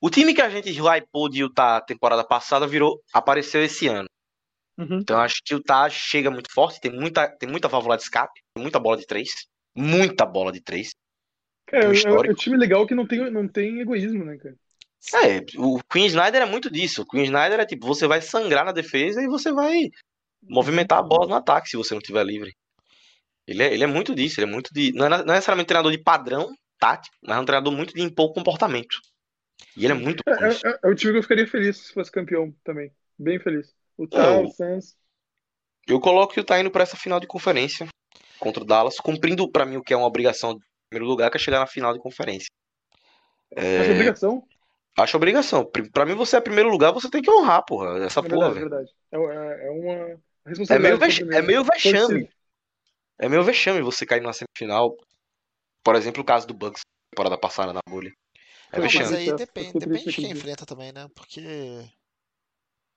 O time que a gente hypou de Utah temporada passada virou, apareceu esse ano. Uhum. Então eu acho que o Utah chega muito forte, tem muita, tem muita válvula de escape, tem muita bola de três. Muita bola de três. Cara, Um é, é um time legal que não tem, não tem egoísmo, né, cara? É, o Queen Snyder é muito disso. O Queen Snyder é tipo, você vai sangrar na defesa e você vai movimentar a bola no ataque se você não estiver livre. Ele é, ele é muito disso, ele é muito de. Não é, não é necessariamente um treinador de padrão tático, mas é um treinador muito de impor comportamento. E ele é muito É, nisso. é, é o time que eu ficaria feliz se fosse campeão também. Bem feliz. O Tal, o Suns. Eu coloco que o tá indo pra essa final de conferência contra o Dallas, cumprindo pra mim o que é uma obrigação de primeiro lugar, que é chegar na final de conferência. É, Acho obrigação. acho obrigação. Pra mim, você é primeiro lugar, você tem que honrar, porra. Essa É porra, verdade, é velho. verdade. É, é, é uma É meio, responsabilidade. vex- é meio vexame. É meio vexame você cair numa semifinal. Por exemplo, o caso do Bucks temporada passada na bolha. É Não, mas vexame. aí Eu depende, depende de quem enfrenta também, né? Porque.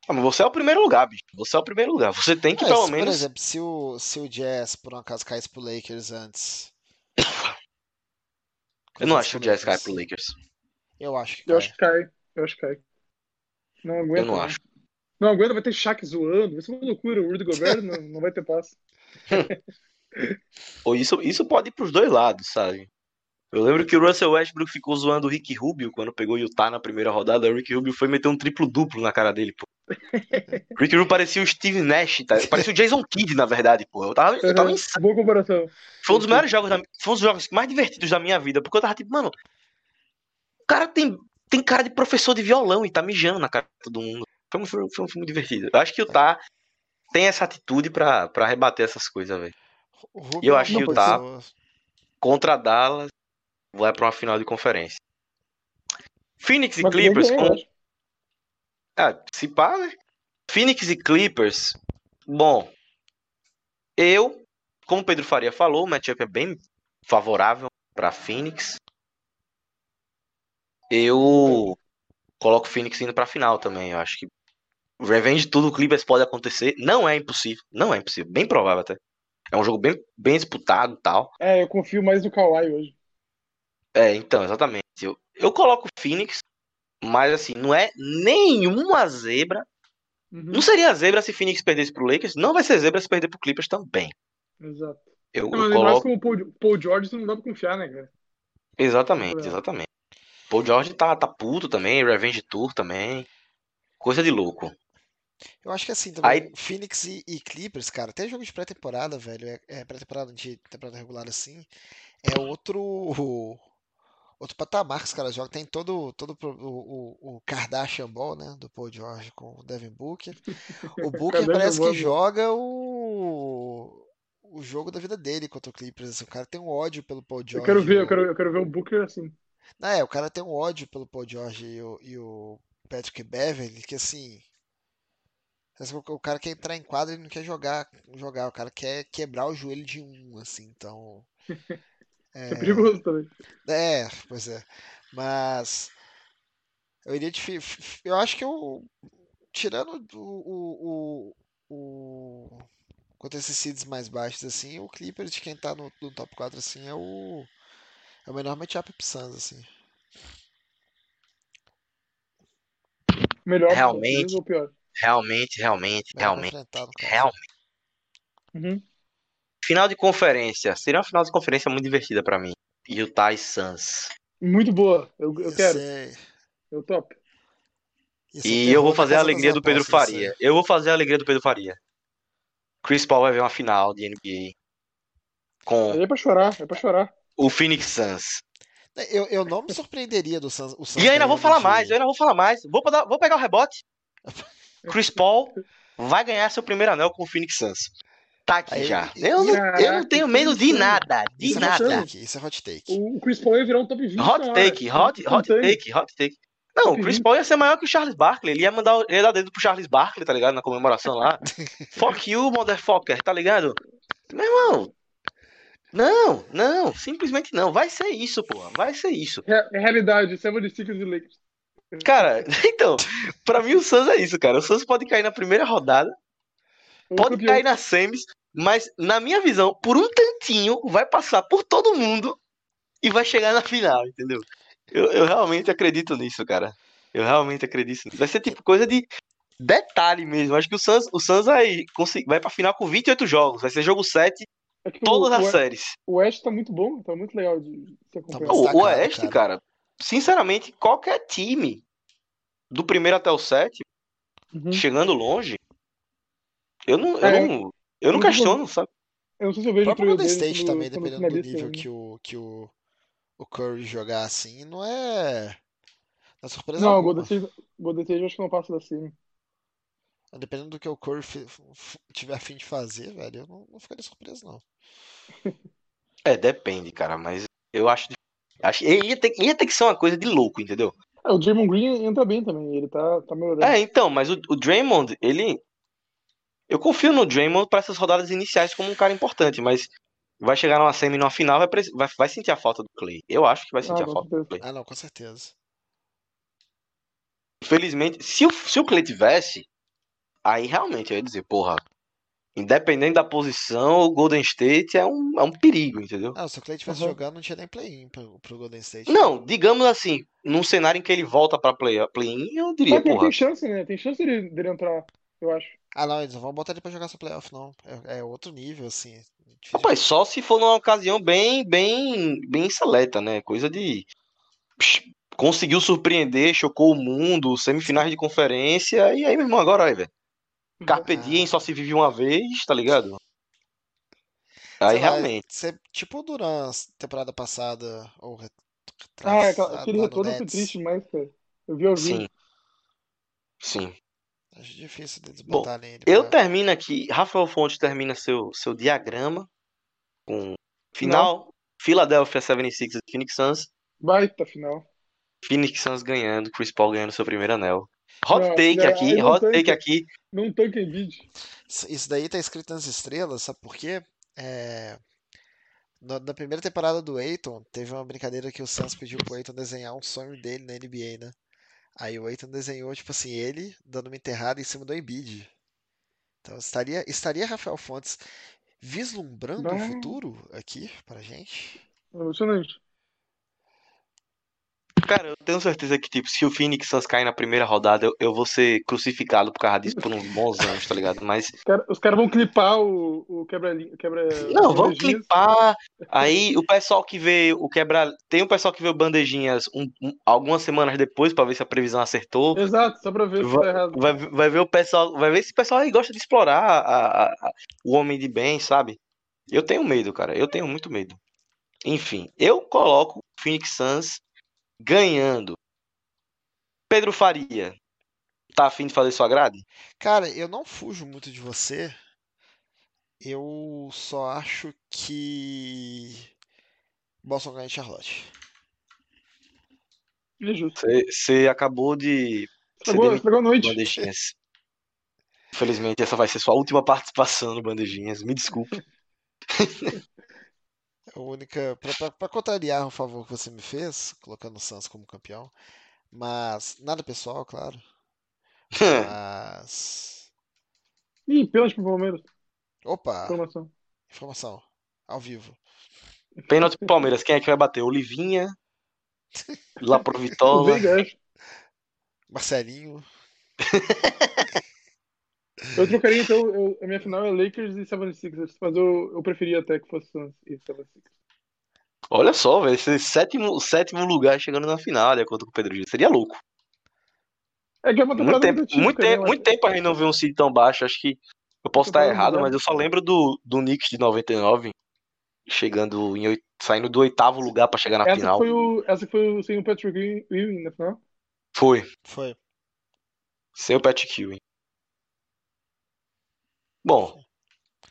Ah, mas você é o primeiro lugar, bicho. Você é o primeiro lugar. Você tem que, Mas, pelo por menos. exemplo, se o, se o Jazz por um acaso caísse pro Lakers antes. Eu não acho que o Jazz cai pro Lakers. Eu acho que Eu cai. acho que cai. Eu acho que cai. Não aguenta. Eu não né? acho. Não aguenta, vai ter Shaq zoando. Vai ser uma loucura. O Rudy Gobert não, não vai ter passe. Ou isso, isso pode ir pros dois lados, sabe? Eu lembro que o Russell Westbrook ficou zoando o Rick Rubio quando pegou o Utah na primeira rodada. O Rick Rubio foi meter um triplo-duplo na cara dele, pô. O Rick Rubio parecia o Steve Nash, tá? Parecia o Jason Kidd, na verdade, pô. Eu tava, eu tava insano. Boa comparação. Foi um dos melhores jogos, da, foi um dos jogos mais divertidos da minha vida, porque eu tava tipo, mano, o cara tem, tem cara de professor de violão e tá mijando na cara de todo mundo. Foi um, foi um, foi um filme divertido. Eu acho que o Utah tem essa atitude pra, pra rebater essas coisas, velho. E eu acho que o pessoa- Contra Dallas, vai pra uma final de conferência. Phoenix e Mas Clippers com. Ah, se pá, né? Phoenix e Clippers. Bom, eu, como o Pedro Faria falou, o matchup é bem favorável para Phoenix. Eu coloco o Phoenix indo pra final também. Eu acho que o revenge de tudo o Clippers pode acontecer. Não é impossível. Não é impossível. Bem provável até. É um jogo bem, bem disputado e tal. É, eu confio mais no Kawhi hoje. É, então, exatamente. Eu, eu coloco o Phoenix, mas assim, não é nenhuma zebra. Uhum, Não seria zebra se Phoenix perdesse pro Lakers, não vai ser zebra se perder pro Clippers também. Exato. Eu, Não, eu coloco. com o Paul, Paul George não dá pra confiar, né, cara? Exatamente, É. exatamente. Paul George tá, tá puto também, Revenge Tour também. Coisa de louco. Eu acho que assim também, Aí- Phoenix e, e Clippers, cara, até jogo de pré-temporada, velho, é, é pré-temporada de temporada regular assim, é outro outro patamar que os caras jogam. Tem todo, todo o, o, o Kardashian Ball, né, do Paul George com o Devin Booker. O Booker parece que Ball. joga o o jogo da vida dele contra o Clippers. assim, O cara tem um ódio pelo Paul Eu George. quero ver, eu quero, eu quero ver o Booker assim. Não, é, o cara tem um ódio pelo Paul George e o, e o Patrick Beverly, que assim. O cara quer entrar em quadra e não quer jogar, jogar. O cara quer quebrar o joelho de um, assim, então. É perigoso também. É, pois é. Mas. Eu iria de. Eu acho que eu. Tirando o. o, o, o contra esses seeds mais baixos, assim, o Clippers de quem tá no, no top 4, assim, é o. É o menor matchup pro Suns, assim. Melhor Realmente. ou pior? Realmente, realmente, Melhor pra realmente, realmente. Uhum. Final de conferência. Seria uma final de conferência muito divertida pra mim. Utah e Suns. Muito boa. Eu, eu quero. ser- Eu ser E eu vou na fazer a alegria do Pedro Faria. isso Eu vou fazer a alegria do Pedro Faria. Chris Paul vai ver uma final de NBA com é pra chorar, é pra chorar. o Phoenix Suns. Eu, eu não me surpreenderia do Suns. O Suns E eu ainda vou falar mais, eu ainda vou falar mais. Vou, dar- vou pegar o rebote. Chris Paul vai ganhar seu primeiro anel com o Phoenix Suns. Tá aqui Aí, já. Eu não, eu não tenho medo de nada, de Isso é nada. take, isso é hot take. O, Chris Paul ia virar um top 20 Hot take, hot, hot take, hot take. Não, o Chris 20. Paul ia ser maior que o Charles Barkley. Ele ia mandar, ele ia dar dedo pro Charles Barkley, tá ligado? Na comemoração lá. Fuck you, motherfucker, tá ligado? Meu irmão. Não, não, simplesmente não. Vai ser isso, pô. Vai ser isso. É realidade, 76 e Lakers. Cara, então, pra mim o Suns é isso, cara. O Suns pode cair na primeira rodada, pode cair nas semis, mas na minha visão, por um tantinho, vai passar por todo mundo e vai chegar na final, entendeu? Eu, eu realmente acredito nisso, cara. Eu realmente acredito nisso. Vai ser tipo coisa de detalhe mesmo. Acho que o Suns, o Suns vai, vai pra final com 28 jogos. Vai ser jogo 7, É que todas o, as o, séries. o West tá muito bom, tá muito legal de se acompanhar. Tá O, o Oeste, cara. cara, sinceramente, qualquer time do primeiro até o sétimo, Uhum. chegando longe, eu não, eu É, não, eu não eu não questiono, sabe? Eu não sei se eu O vejo próprio pro Golden State quando- também, dependendo do nível que o, que o, o Curry jogar assim, não é. Não é surpresa Não, o alguma. Golden State, Golden State eu acho que não passa da cima. Dependendo do que o Curry tiver a fim de fazer, velho, eu não, não ficaria surpreso, não. É, depende, cara, mas eu acho, acho ia ter, ia ter que ser uma coisa de louco, entendeu? É, o Draymond Green entra bem também, ele tá, tá melhorando. É, então, mas o, o Draymond, ele. Eu confio no Draymond pra essas rodadas iniciais como um cara importante, mas vai chegar numa semi numa final, vai, vai, vai sentir a falta do Clay. Eu acho que vai sentir Ah, a falta do. Clay. Ah, não, com certeza. Infelizmente, se o, se o Clay tivesse, aí realmente eu ia dizer, porra, independente da posição, o Golden State é um, é um perigo, entendeu? Ah, se o Clay estivesse Uhum. jogando, não tinha nem play-in pro, pro Golden State. Não, digamos assim, num cenário em que ele volta pra play- play-in, eu diria, porra. tem chance, né? Tem chance dele, dele entrar, eu acho. Ah, não, eles não vão botar ele pra jogar essa playoff, não. É, é outro nível, assim. Rapaz, só se for numa ocasião bem, bem, bem seleta, né? Coisa de. Psh, Conseguiu surpreender, chocou o mundo, semifinais de conferência, e aí, meu irmão, agora aí, velho. Carpe Ah. diem só se vive uma vez, tá ligado? Sei Aí lá, realmente. Você, tipo o Duran temporada passada, ou Ah, é, aquele lá no retorno foi triste demais, cara. Eu vi ao. Sim. Sim. Acho difícil deles Bom, botarem ele Eu pra- termino aqui. Rafael Fontes termina seu, seu diagrama com final. Philadelphia 76ers e Phoenix Suns. Baita final. Phoenix Suns ganhando, Chris Paul ganhando seu primeiro anel. Hot Não, take não, aqui, hot take que- aqui. Não tanque em vídeo. Isso daí tá escrito nas estrelas, sabe por quê? É, na, na primeira temporada do Aiton, teve uma brincadeira que o Suns pediu pro Aiton desenhar um sonho dele na NBA, né? Aí o Aiton desenhou, tipo assim, ele dando uma enterrada em cima do Embiid. Então estaria, estaria Rafael Fontes vislumbrando o futuro aqui pra gente? Emocionante. Cara, eu tenho certeza que, tipo, se o Phoenix Suns cair na primeira rodada, eu, eu vou ser crucificado por causa disso por uns bons anos, tá ligado? Mas. Os caras vão clipar o, o quebra, quebra. Não, bandejinhas. clipar. Aí o pessoal que vê o quebra. Tem o pessoal que vê o bandejinhas um- um- algumas semanas depois pra ver se a previsão acertou. Exato, só pra ver se tá errado. Vai, vai ver o pessoal. Vai ver se o pessoal aí gosta de explorar a- a- a- o homem de bem, sabe? Eu tenho medo, cara. Eu tenho muito medo. Enfim, eu coloco o Phoenix Suns ganhando. Pedro Faria. Tá afim de fazer sua grade? Cara, eu não fujo muito de você. Eu só acho que Boston ganha em Charlotte. É justo. Você acabou de deve- estragou a noite. Bandejinhas. Infelizmente, essa vai ser sua última participação no Bandejinhas. Me desculpe. A única. Pra contrariar o favor que você me fez, colocando o Suns como campeão. Mas. Nada pessoal, claro. Mas. Ih, pênalti pro Palmeiras. Opa! Informação. Informação. Ao vivo. Pênalti pro Palmeiras. Quem é que vai bater? Olivinha? Lá pro O Vitola? Veiga, acho. Marcelinho. Eu trocaria, então, eu- a minha final é Lakers e 76ers, mas eu, eu preferia até que fosse Suns e 76ers. Olha só, velho. Esse sétimo, sétimo lugar chegando na final, de acordo com o Pedro Gil. Seria louco. É que é uma Muito tempo, atípica, muito né? tempo, muito tempo a gente não vê um seed tão baixo. Acho que eu posso estar errado, mas eu só lembro do, do Knicks de 99 chegando em saindo do oitavo lugar pra chegar na Essa final. foi o, essa foi o sem o Patrick Ewing na final. Foi, Foi. sem o Patrick Ewing. Bom,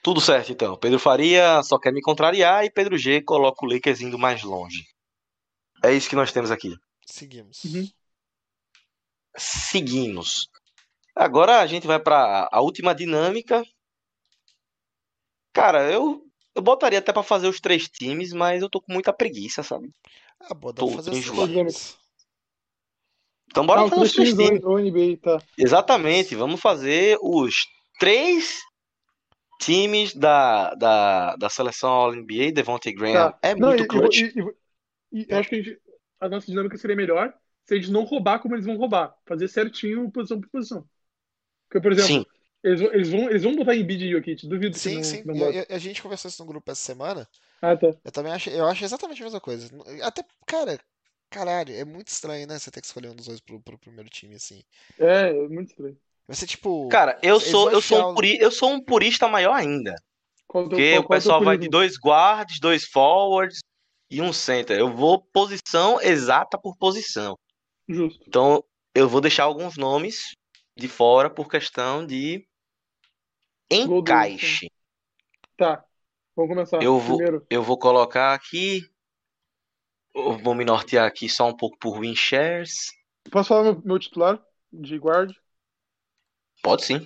tudo certo então. Pedro Faria só quer me contrariar e Pedro G coloca o Lakers indo mais longe. É isso que nós temos aqui. Seguimos. Uhum. Seguimos. Agora a gente vai para a última dinâmica. Cara, eu, eu botaria até pra fazer os três times, mas eu tô com muita preguiça, sabe? Ah, boa, dá Tô pra fazer os times. Então bora ah, fazer os três times NBA, tá. Exatamente, vamos fazer os três times da, da, da seleção All-NBA. Devontae Graham Tá. é Não, muito e, clutch. e, e- e eu acho que a, gente- a nossa dinâmica seria melhor se a gente não roubar como eles vão roubar. Fazer certinho posição por posição. Porque, por exemplo, Sim, eles, vão- eles, vão, eles vão botar em e Jokic, duvido que Sim, não, sim. não Eu- botem. eu- a gente conversou isso no grupo essa semana. Ah, tá. Eu também acho, eu acho exatamente a mesma coisa. Até, cara, caralho, é muito estranho, né? Você ter que escolher um dos dois pro, pro primeiro time, assim. É, é muito estranho. Vai ser tipo. cara, eu sou, eu sou um puri, eu sou um purista maior ainda. Teu- Porque qual- o qual é pessoal vai de dois guards, dois forwards e um center. Eu vou posição exata por posição. Justo. Então, eu vou deixar alguns nomes de fora por questão de encaixe. Tá. Vamos começar. Eu vou- Primeiro, Eu vou colocar aqui. eu Vou me nortear aqui só um pouco por win shares. posso falar meu, meu titular de guard? Pode sim.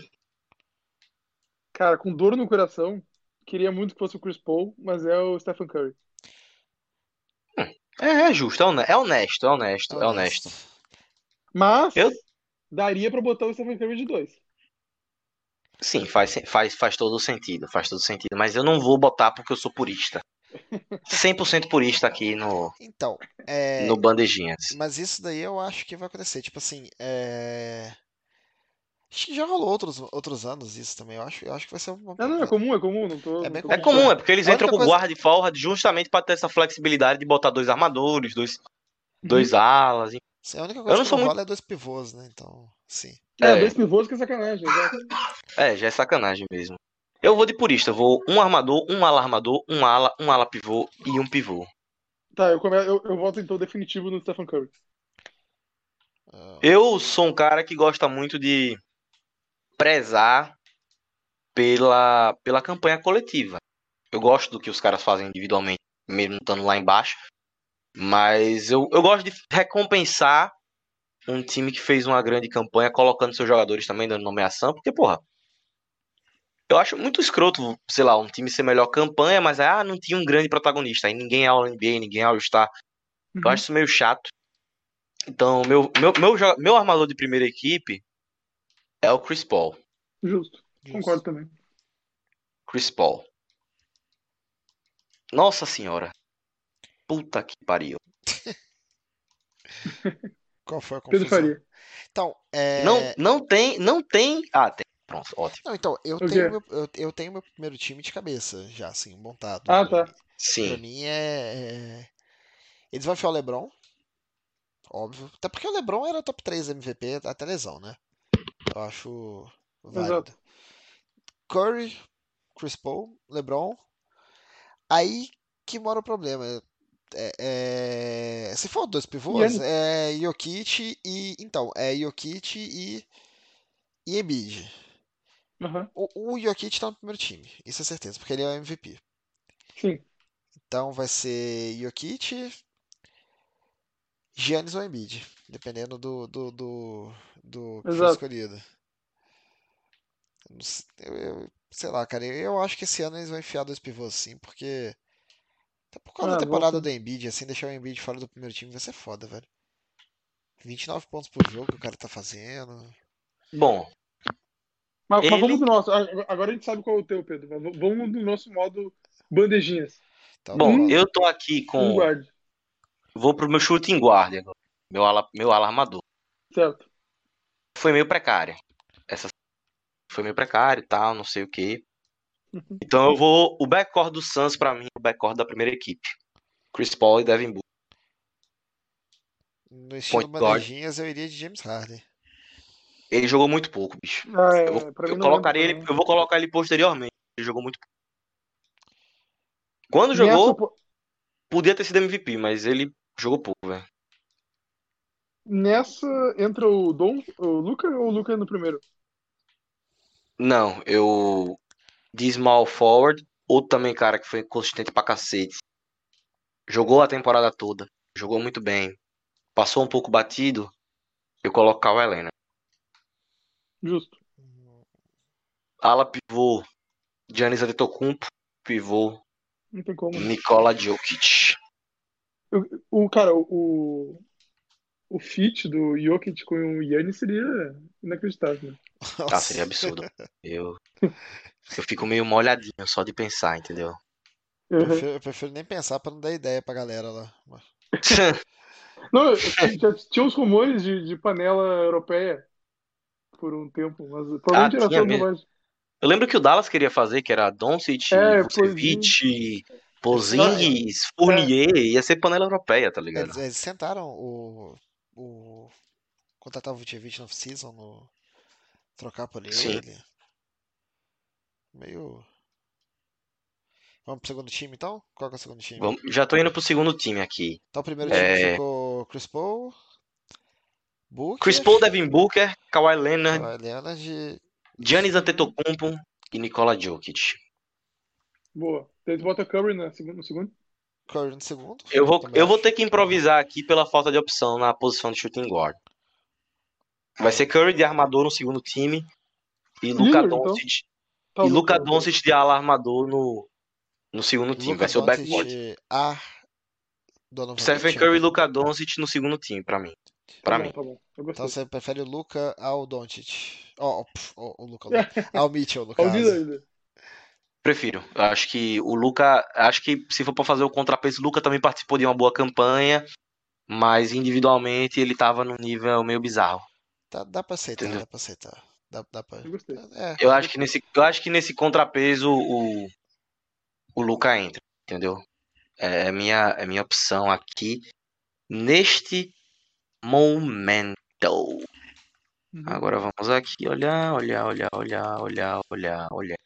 Cara, com dor no coração, queria muito que fosse o Chris Paul, mas é o Stephen Curry. É, é justo, é é honesto, é honesto, é honesto. Mas Eu- daria pra botar o Stephen Curry de dois. Sim, faz, faz, faz todo sentido, faz todo sentido. Mas eu não vou botar porque eu sou purista. 100% purista aqui no, Então, é. no Bandejinhas. Mas isso daí eu acho que vai acontecer. Tipo assim, é. Acho que já rolou outros, outros anos isso também. Eu acho, eu acho que vai ser uma. Não, não, é comum, é comum. Não tô, É não tô É comum. comum, é porque eles entram com coisa- guarda e forward justamente pra ter essa flexibilidade de botar dois armadores, dois, Uhum. dois alas. Sim, a única Eu coisa não que sou não muito- rola é dois pivôs, né? Então, sim. É, É. dois pivôs que é sacanagem, exato. É, já é sacanagem mesmo. Eu vou de purista, eu vou um armador, um ala armador, um ala, um ala pivô e um pivô. Tá, eu, come... eu, eu voto então definitivo no Stephen Curry. Eu sou um cara que gosta muito de prezar pela, pela campanha coletiva. Eu gosto do que os caras fazem individualmente, mesmo estando lá embaixo. Mas eu, eu gosto de recompensar um time que fez uma grande campanha, colocando seus jogadores também, dando nomeação, porque, porra, eu acho muito escroto, sei lá, um time ser melhor campanha, mas ah, não tinha um grande protagonista, aí ninguém é All-NBA, ninguém é All-Star. Uhum. Eu acho isso meio chato. Então, meu, meu, meu, meu armador de primeira equipe é o Chris Paul. Justo, justo. concordo também. Chris Paul. Nossa senhora. Puta que pariu. Qual foi a Pedro confusão? Faria. Então, é... Não, não tem, não tem. Ah, tem. Pronto, ótimo. Não, então, eu tenho, meu, eu, eu tenho meu primeiro time de cabeça já, assim, montado. Ah, Pra tá. mim- Pra Sim. mim é, é- Eles vão enfiar o LeBron. Óbvio. Até porque o LeBron era top 3 MVP até lesão, né? Eu acho válido. Exato. Curry, Chris Paul, LeBron. Aí que mora o problema. É, é- Se for dois pivôs, é Jokic e. Então, é Jokic e. E Embiid. Aham, O, o Jokic tá no primeiro time, isso é certeza, porque ele é o MVP. Sim. Então vai ser Jokic, Giannis ou Embiid, dependendo do, do, do, do que for Exato. escolhido. Eu Eu, sei lá, cara, eu, acho que esse ano eles vão enfiar dois pivôs sim, porque até por causa Ah, da vou temporada sim. do Embiid, assim, deixar o Embiid fora do primeiro time vai ser foda, velho. 29 pontos por jogo que o cara tá fazendo. Bom, Mas, mas Ele- vamos do nosso. Agora a gente sabe qual é o teu, Pedro. Mas Vamos do nosso modo bandejinhas. Então, bom, eu tô aqui com. Vou pro meu shooting guard agora. Meu ala, meu ala armador. Certo. Foi meio precária. Essa foi meio precário e tal, não sei o quê. Uhum. Então eu vou. O backcourt do Suns, pra mim, é o backcourt da primeira equipe. Chris Paul e Devin Booker. No estilo bandejinhas eu iria de James Harden. Ele jogou muito pouco, bicho. Ah, é, Eu, vou, eu colocaria ele, também. eu vou colocar ele posteriormente. Ele jogou muito pouco. Quando Nessa, jogou, po- podia ter sido MVP, mas ele jogou pouco, velho. Nessa entra o Dom, o Luca ou o Luca no primeiro? Não, eu. De small forward, outro também cara que foi consistente pra cacete. Jogou a temporada toda. Jogou muito bem. Passou um pouco batido. Eu colocar o Helena. Justo. Ala pivô. Giannis Antetokounmpo. Pivô. Não tem como. Nikola Jokic. O cara, o o fit do Jokic com o Yannis seria inacreditável. né? Ah, seria absurdo. Eu, eu fico meio molhadinho só de pensar, entendeu? Eu Uhum. prefiro, eu prefiro nem pensar pra não dar ideia pra galera lá. Não, já tinha uns rumores de, de panela europeia por um tempo, mas Ah, tinha só mesmo. bobagem. Eu lembro que o Dallas queria fazer, que era Doncic, É, Vucevic, Porzingis, Fournier, ia ser panela europeia, tá ligado? Eles, eles sentaram o. o contratar o Vucevic no off-season, no, trocar por ele. Sim. Meio. Vamos pro segundo time então? Qual que é o segundo time? Vamos- já tô indo pro segundo time aqui. Então o primeiro É. time ficou Chris Paul, Booker, Chris Paul, Devin Booker, Kawhi Leonard, Kawhi Leonard, Giannis Antetokounmpo e Nikola Jokic. Boa. Daí tu bota Curry no segundo? Curry no segundo. Eu vou, eu vou ter que improvisar aqui pela falta de opção na posição de shooting guard. Vai ser Curry de armador no segundo time e Luka Lillard, então? Doncic Tá, e o Luka Luka, Doncic de ala armador no, no segundo time. Luka Vai ser o backcourt. A. Stephen. Curry e Luka Doncic no segundo time, pra mim. Pra tá mim. Bom, tá bom. Então você prefere o Luca ao Doncic. Ó, ó, pf, ó, o Luca, ao Mitchell, no caso. Prefiro. Eu acho que o Luca. Acho que se for pra fazer o contrapeso, o Luca também participou de uma boa campanha. Mas individualmente ele tava num nível meio bizarro. Tá, dá pra aceitar, Entendeu? dá pra aceitar. Dá, dá pra... Eu. É, Eu acho que nesse, eu acho que nesse contrapeso o, o Luca entra, entendeu? É a minha, é minha opção aqui neste momento. Uhum. Agora vamos aqui olhar, olhar, olhar, olhar, olhar, olhar, olhar,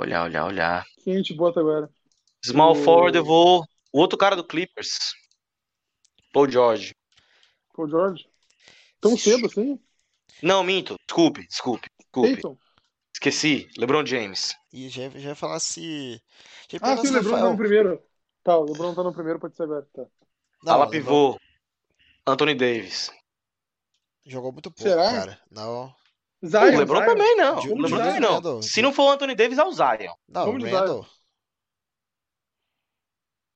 olhar, olhar, olhar. Quem a gente bota agora? Small O- forward eu vou. O outro cara do Clippers. Paul George. Paul George? Tão cedo assim? Não, minto. Desculpe, desculpe, desculpe. Peyton? Esqueci. LeBron James. E já, já ia falar se. Já ia Ah, sim, se o LeBron tá Rafael- no primeiro. Tá, o LeBron tá no primeiro, pode ser agora. Tá. Não, Ala pivô. Anthony Davis. Jogou muito pouco, Será? cara. Não. Zion, o LeBron Zion. também não. O LeBron também não. Randle. Se não for o Anthony Davis, é o Zion. Não, Vamos de Randall.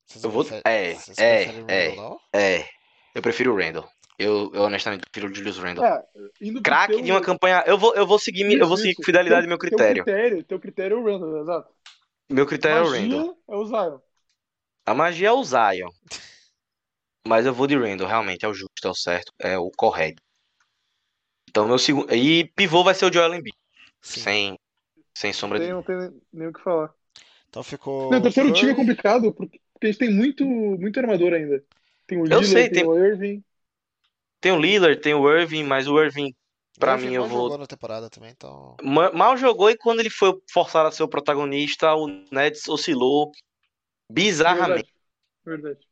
Vocês Eu vou- é, é, é. Randall? É. Eu prefiro o Randall. Eu, eu honestamente prefiro o Julius Randle. É, Craque de uma campanha. Eu vou, eu vou seguir, mi- eu vou Isso, seguir isso. com fidelidade Teu- meu Teu critério. critério, teu critério é o Randall, exato. Meu critério é o Magia Randall. é o Zion. A magia é o Zion. Mas eu vou de Randall, realmente. É o justo, é o certo, é o correto. Então, meu segundo. E pivô vai ser o Joel Embiid. Sim. Sem, sem sombra Tem, de. não tem nem- o que falar. Então ficou. Não, o terceiro time é complicado, porque, a gente tem muito, muito armador ainda. Tem o Eu Lillard, sei, tem, tem- o Irving. Tem o Lillard, tem o Irving, mas o Irving, pra Irving mim, eu mal vou. jogou na temporada também, então. Ma- Mal jogou e quando ele foi forçado a ser o protagonista, o Nets oscilou bizarramente. Verdade. Verdade.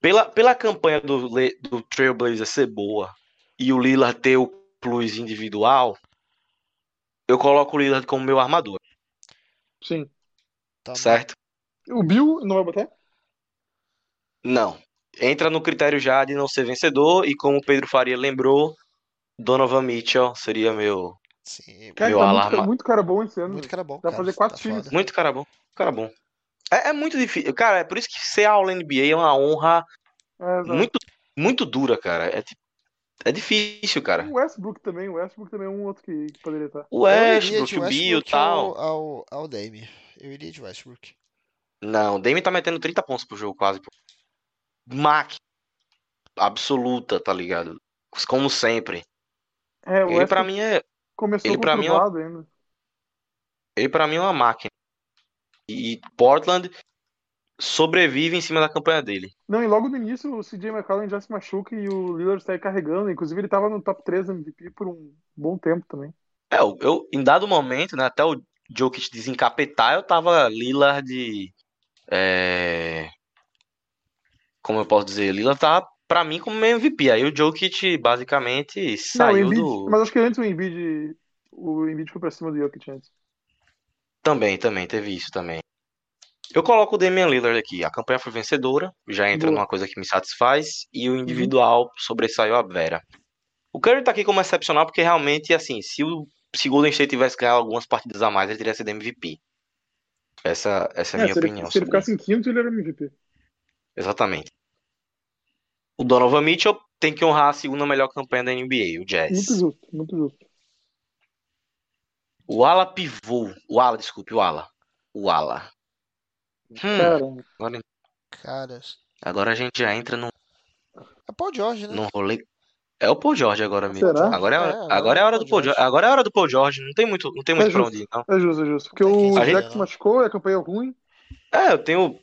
Pela, pela campanha do, do Trailblazer ser boa e o Lillard ter o plus individual, eu coloco o Lillard como meu armador, Sim. tá certo? O Bill não vai botar? Não. Entra no critério já de não ser vencedor e como o Pedro Faria lembrou, Donovan Mitchell seria meu Sim, Cara, Meu tá muito, alarma- ca- muito cara bom esse ano. muito cara bom. Dá pra cara, fazer quatro tá times. foda. muito cara bom, cara bom. É, é muito difícil, cara, é por isso que ser All NBA é uma honra É, muito muito dura, cara. É, tipo- é difícil, cara. O Westbrook também, o Westbrook também é um outro que, que poderia estar. O Westbrook, o Bill e tal. Ao, ao, ao Dame. Eu iria de Westbrook. Não, o Dame tá metendo 30 pontos por jogo, quase. Máquina absoluta, tá ligado? Como sempre. É, o Ele pra Westbrook mim é, começou ele pra mim é ainda. ele para mim é uma máquina. E Portland sobrevive em cima da campanha dele. Não, e logo no início o CJ McCollum já se machuca e o Lillard sai carregando. Inclusive ele tava no top 3 MVP por um bom tempo também. É, eu, em dado momento, né, até o Jokic desencapetar, eu tava Lillard é... como eu posso dizer, Lillard tava pra mim como MVP. Aí o Jokic basicamente Não, saiu Embiid, do mas acho que antes o Embiid, o Embiid foi pra cima do Jokic antes. Também, também, teve isso também. Eu coloco o Damian Lillard aqui. A campanha foi vencedora, já entra Boa. numa coisa que me satisfaz, e o individual sobressaiu a Vera. O Curry tá aqui como excepcional porque realmente, assim, se o se Golden State tivesse ganhado algumas partidas a mais, ele teria sido MVP. Essa, essa é a minha se, ele, opinião. se ele ficasse em quinto, ele era MVP. Exatamente. O Donovan Mitchell tem que honrar a segunda melhor campanha da NBA, o Jazz. Muito justo, muito justo. O ala pivô. O ala, desculpe, o ala. O ala. Hum, Caramba. agora, Caras. agora a gente já entra num, É Paul George, né? num rolê. É o Paul George agora mesmo. Será? Agora é, É, agora agora é é a hora o do Paul George. George. Agora é a hora do Paul George. Não tem muito, não tem muito É pra justo. onde ir, não. É justo, é justo. Porque o gente- Jack se machucou, a campanha é ruim. É, eu tenho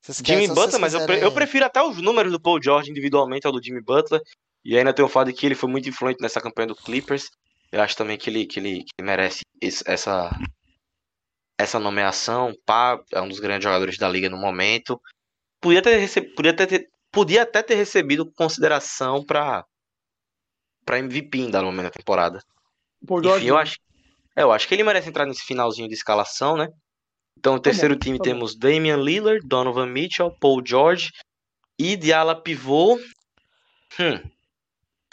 Vocês Jimmy Butler, mas eu, pre- eu quiserem- prefiro até os números do Paul George individualmente ao do Jimmy Butler. E ainda tem o fato de que ele foi muito influente nessa campanha do Clippers. Eu acho também que ele, que ele, que ele merece esse- essa, essa nomeação. Pá, é um dos grandes jogadores da liga no momento. Podia, ter rece... podia, ter, podia até ter recebido consideração para para MVP dado momento da temporada. O George. Enfim, eu acho, é, eu acho que ele merece entrar nesse finalzinho de escalação, né? Então, no Tá terceiro time tá bom. temos Damian Lillard, Donovan Mitchell, Paul George e de ala pivô. Hum.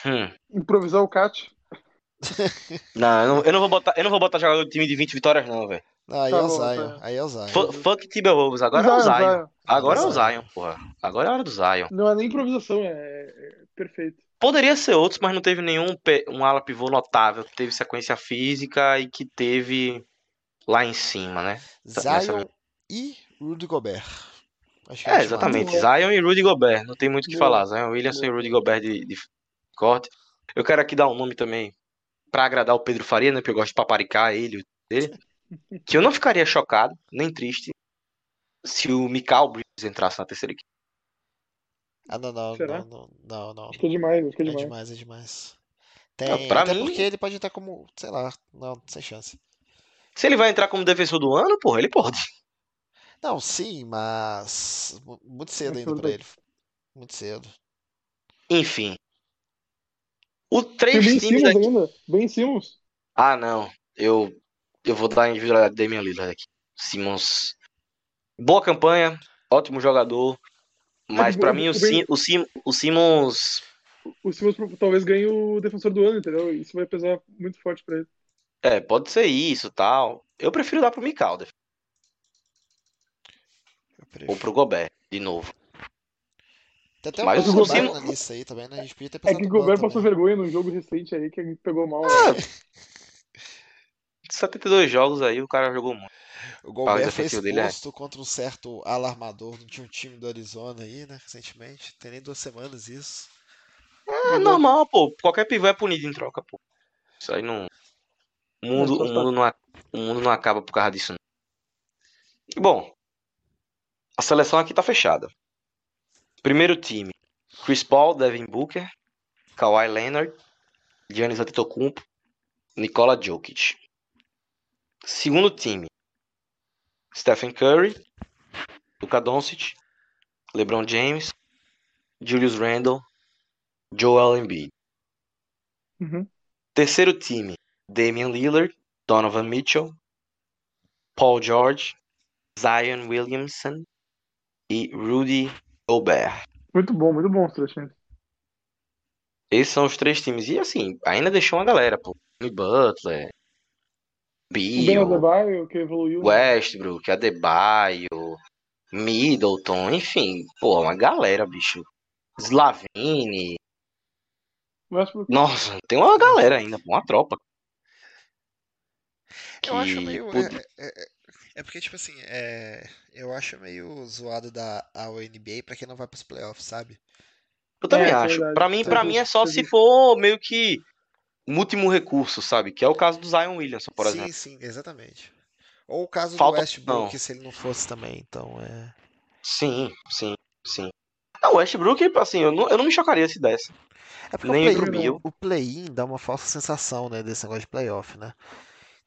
Hum. Improvisar o Cat. Não, eu não, eu não vou botar, eu não vou botar jogador do time de 20 vitórias não, velho. Aí Tá é o bom, Zion. tá. Aí é o Zion. Fu- Fuck Timberwolves, agora é o Zion, Zion. Zion. Agora é o Zion. Zion, porra. Agora é a hora do Zion. Não é nem improvisação, é, é perfeito. Poderia ser outros, mas não teve nenhum um ala pivô notável que teve sequência física e que teve lá em cima, né? Nessa- Zion e Rudy Gobert. Acho que É, exatamente. Zion e Rudy Gobert. Não tem muito o que falar. Zion Williamson e. Rudy Gobert de, de corte. Eu quero aqui dar um nome também pra agradar o Pedro Faria, né? Porque eu gosto de paparicar ele, dele, que eu não ficaria chocado, nem triste, se o Mikal Bridges entrasse na terceira equipe. Ah, não, não, Será? não, não, não, não. Acho que é demais, acho que é É demais. demais, é demais. Não, Tem, pra até mim- porque ele pode entrar como, sei lá, não, sem chance. Se ele vai entrar como defensor do ano, porra, ele pode. Não, sim, mas mu- muito cedo ainda pra bem. ele. Muito cedo. Enfim. O Tem três times aqui. ainda. Ben Simmons. Ah, não. Eu, eu vou dar a individualidade de Damian Lillard aqui. Simmons. Boa campanha, ótimo jogador. Mas o- pra o- mim o, Sim, o, Sim, o Simmons. O Simmons talvez ganhe o defensor do ano, entendeu? Isso vai pesar muito forte pra ele. É, pode ser isso tal. Eu prefiro dar pro Mikal Eu ou pro Gobert, de novo. Tem até Mas o Gobert Simmons- na lista aí também, né? A gente podia ter É que o Gobert passou também. vergonha num jogo recente aí que ele pegou mal. Ah, 72 jogos aí, o cara jogou muito. O Gobert foi defensivo dele é- exposto contra um certo alarmador de um time do Arizona aí, né? Recentemente. Tem nem duas semanas isso. É normal, pô. Qualquer pivô é punido em troca, pô. Isso aí não. O mundo, Não, o mundo, não, o mundo não acaba por causa disso, não. Bom, a seleção aqui tá fechada. Primeiro time: Chris Paul, Devin Booker, Kawhi Leonard, Giannis Antetokounmpo, Nikola Jokic. Segundo time: Stephen Curry, Luka Doncic, LeBron James, Julius Randle, Joel Embiid. Uhum. Terceiro time: Damian Lillard, Donovan Mitchell, Paul George, Zion Williamson e Rudy Gobert. Muito bom, muito bom os três times. Esses são os três times. E assim, ainda deixou uma galera, pô. Jimmy Butler, O Adebayo, que evoluiu. né? Westbrook, Adebayo, Middleton, enfim, pô, uma galera, bicho. Slavine. Westbrook. Nossa, tem uma galera ainda, uma tropa. Eu acho Que meio. pod- É, é- é- porque, tipo assim, é, eu acho meio zoado da a NBA pra quem não vai pros playoffs, sabe? Eu também É, acho. verdade. Pra mim, pra mim é só se for meio que um último recurso, sabe? Que é o caso do Zion Williamson, por sim, exemplo. sim, exatamente. Ou o caso Falta do Westbrook, opção. se ele não fosse também, então é. Sim, sim, sim. Não, o Westbrook, assim, eu não, eu não me chocaria se desse. É porque Nem o play-in, Bill. o play-in dá uma falsa sensação, né, desse negócio de playoff, né?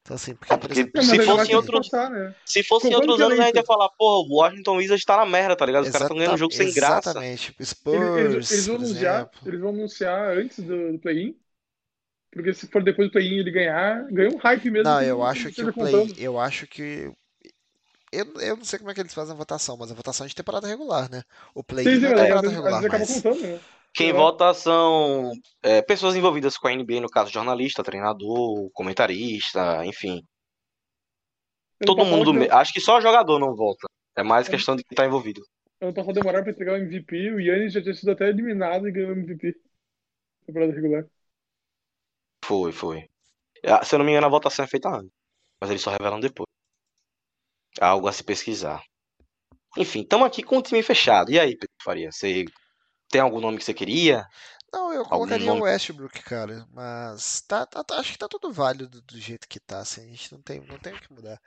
Então, assim, porque, É, por porque exemplo, se fosse outros, passar, né? se fosse em outros anos, a gente ia falar, pô, o Washington Wizards tá na merda, tá ligado? Os caras estão ganhando o jogo sem graça. Exatamente. Tipo, Eles, Spurs, eles, eles vão por anunciar, exemplo. eles vão anunciar antes do, do play-in. Porque se for depois do play-in ele ganhar, ganha um hype mesmo. Não, eu acho que o play, eu acho que eu, eu não sei como é que eles fazem a votação, mas a votação é de temporada regular, né? O play-in é mas temporada regular mais. contando, né? Quem lá. vota são é, pessoas envolvidas com a NBA, no caso, jornalista, treinador, comentarista, enfim. Ano Todo mundo. que- Acho que só jogador não vota. É mais É. questão de quem tá envolvido. ano passado demoraram pra entregar o MVP, o Yannis já tinha sido até eliminado e ganhou o MVP. Temporada regular. Foi, foi. Ah, Se eu não me engano, a votação é feita antes. Mas eles só revelam depois. Algo a se pesquisar. Enfim, estamos aqui com o time fechado. E aí, Pedro Faria? Você tem algum nome que você queria? Não, eu colocaria o? Westbrook, cara, mas tá, tá- tá- acho que tá tudo válido do jeito que tá, assim, a gente não tem, não tem o que mudar.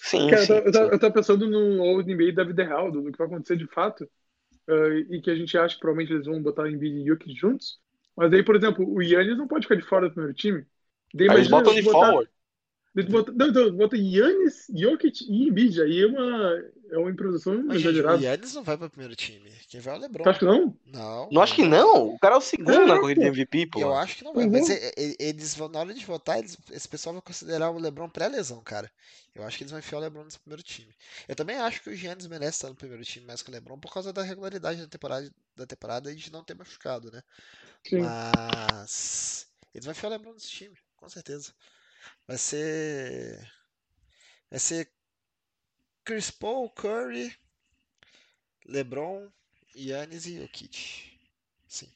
Sim, Cara, eu sim, tava, eu tava- sim. eu tava pensando no Old NBA da vida real, do, que vai acontecer de fato, eh, e que a gente acha que provavelmente eles vão botar Embiid e Jokic juntos. Mas aí, por exemplo, o Yannis não pode ficar de fora do primeiro time. Daí Aí eles botam de botar- forward. bota- Não, então, bota Yannis, Jokic e Embiid. Aí é uma, é uma improvisação Mas, gente, o exagerada. Yannis não vai pro primeiro time, quem vai é o LeBron. Tu acha que não? Não, Não acho que não. O cara é o segundo na É, corrida de. MVP, pô. Eu acho que não vai, Uhum. mas e- e- eles vão, na hora de votar, eles- esse pessoal vai considerar o LeBron pré-lesão, cara. Eu acho que eles vão enfiar o LeBron nesse primeiro time. Eu também acho que o Giannis merece estar no primeiro time mais que o LeBron por causa da regularidade da temporada, da temporada e de não ter machucado, né? Sim. Mas eles vão enfiar o LeBron nesse time, com certeza. Vai ser. Vai ser Chris Paul, Curry, LeBron, Giannis e Jokic. Sim.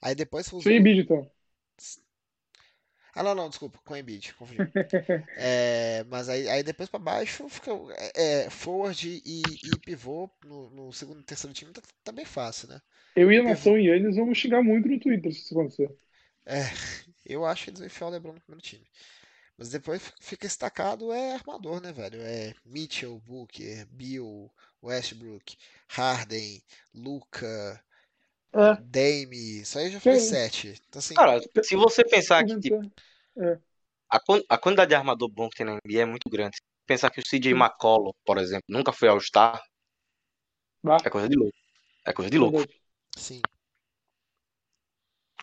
Aí depois os Sem Embiid, então. Ah, não, não, desculpa, com Embiid, confundi. É, mas aí, aí depois pra baixo fica é, é, forward e, e pivô no, no segundo e terceiro time tá, tá bem fácil, né? Eu e a nação Yannis vamos xingar muito no Twitter se isso acontecer. Eu acho que eles vão enfiar o LeBron no primeiro time. Mas depois fica destacado é armador, né, velho? É Mitchell, Booker, Bill, Westbrook, Harden, Luca, É. Dame. Isso aí já foi Sim. sete. Então, assim, Cara, se você pensar que tipo, É. a, quan- a quantidade de armador bom que tem na NBA é muito grande. Pensar que o CJ. McCollum, por exemplo, nunca foi All-Star, Bah, é coisa de louco. É coisa de louco. sim.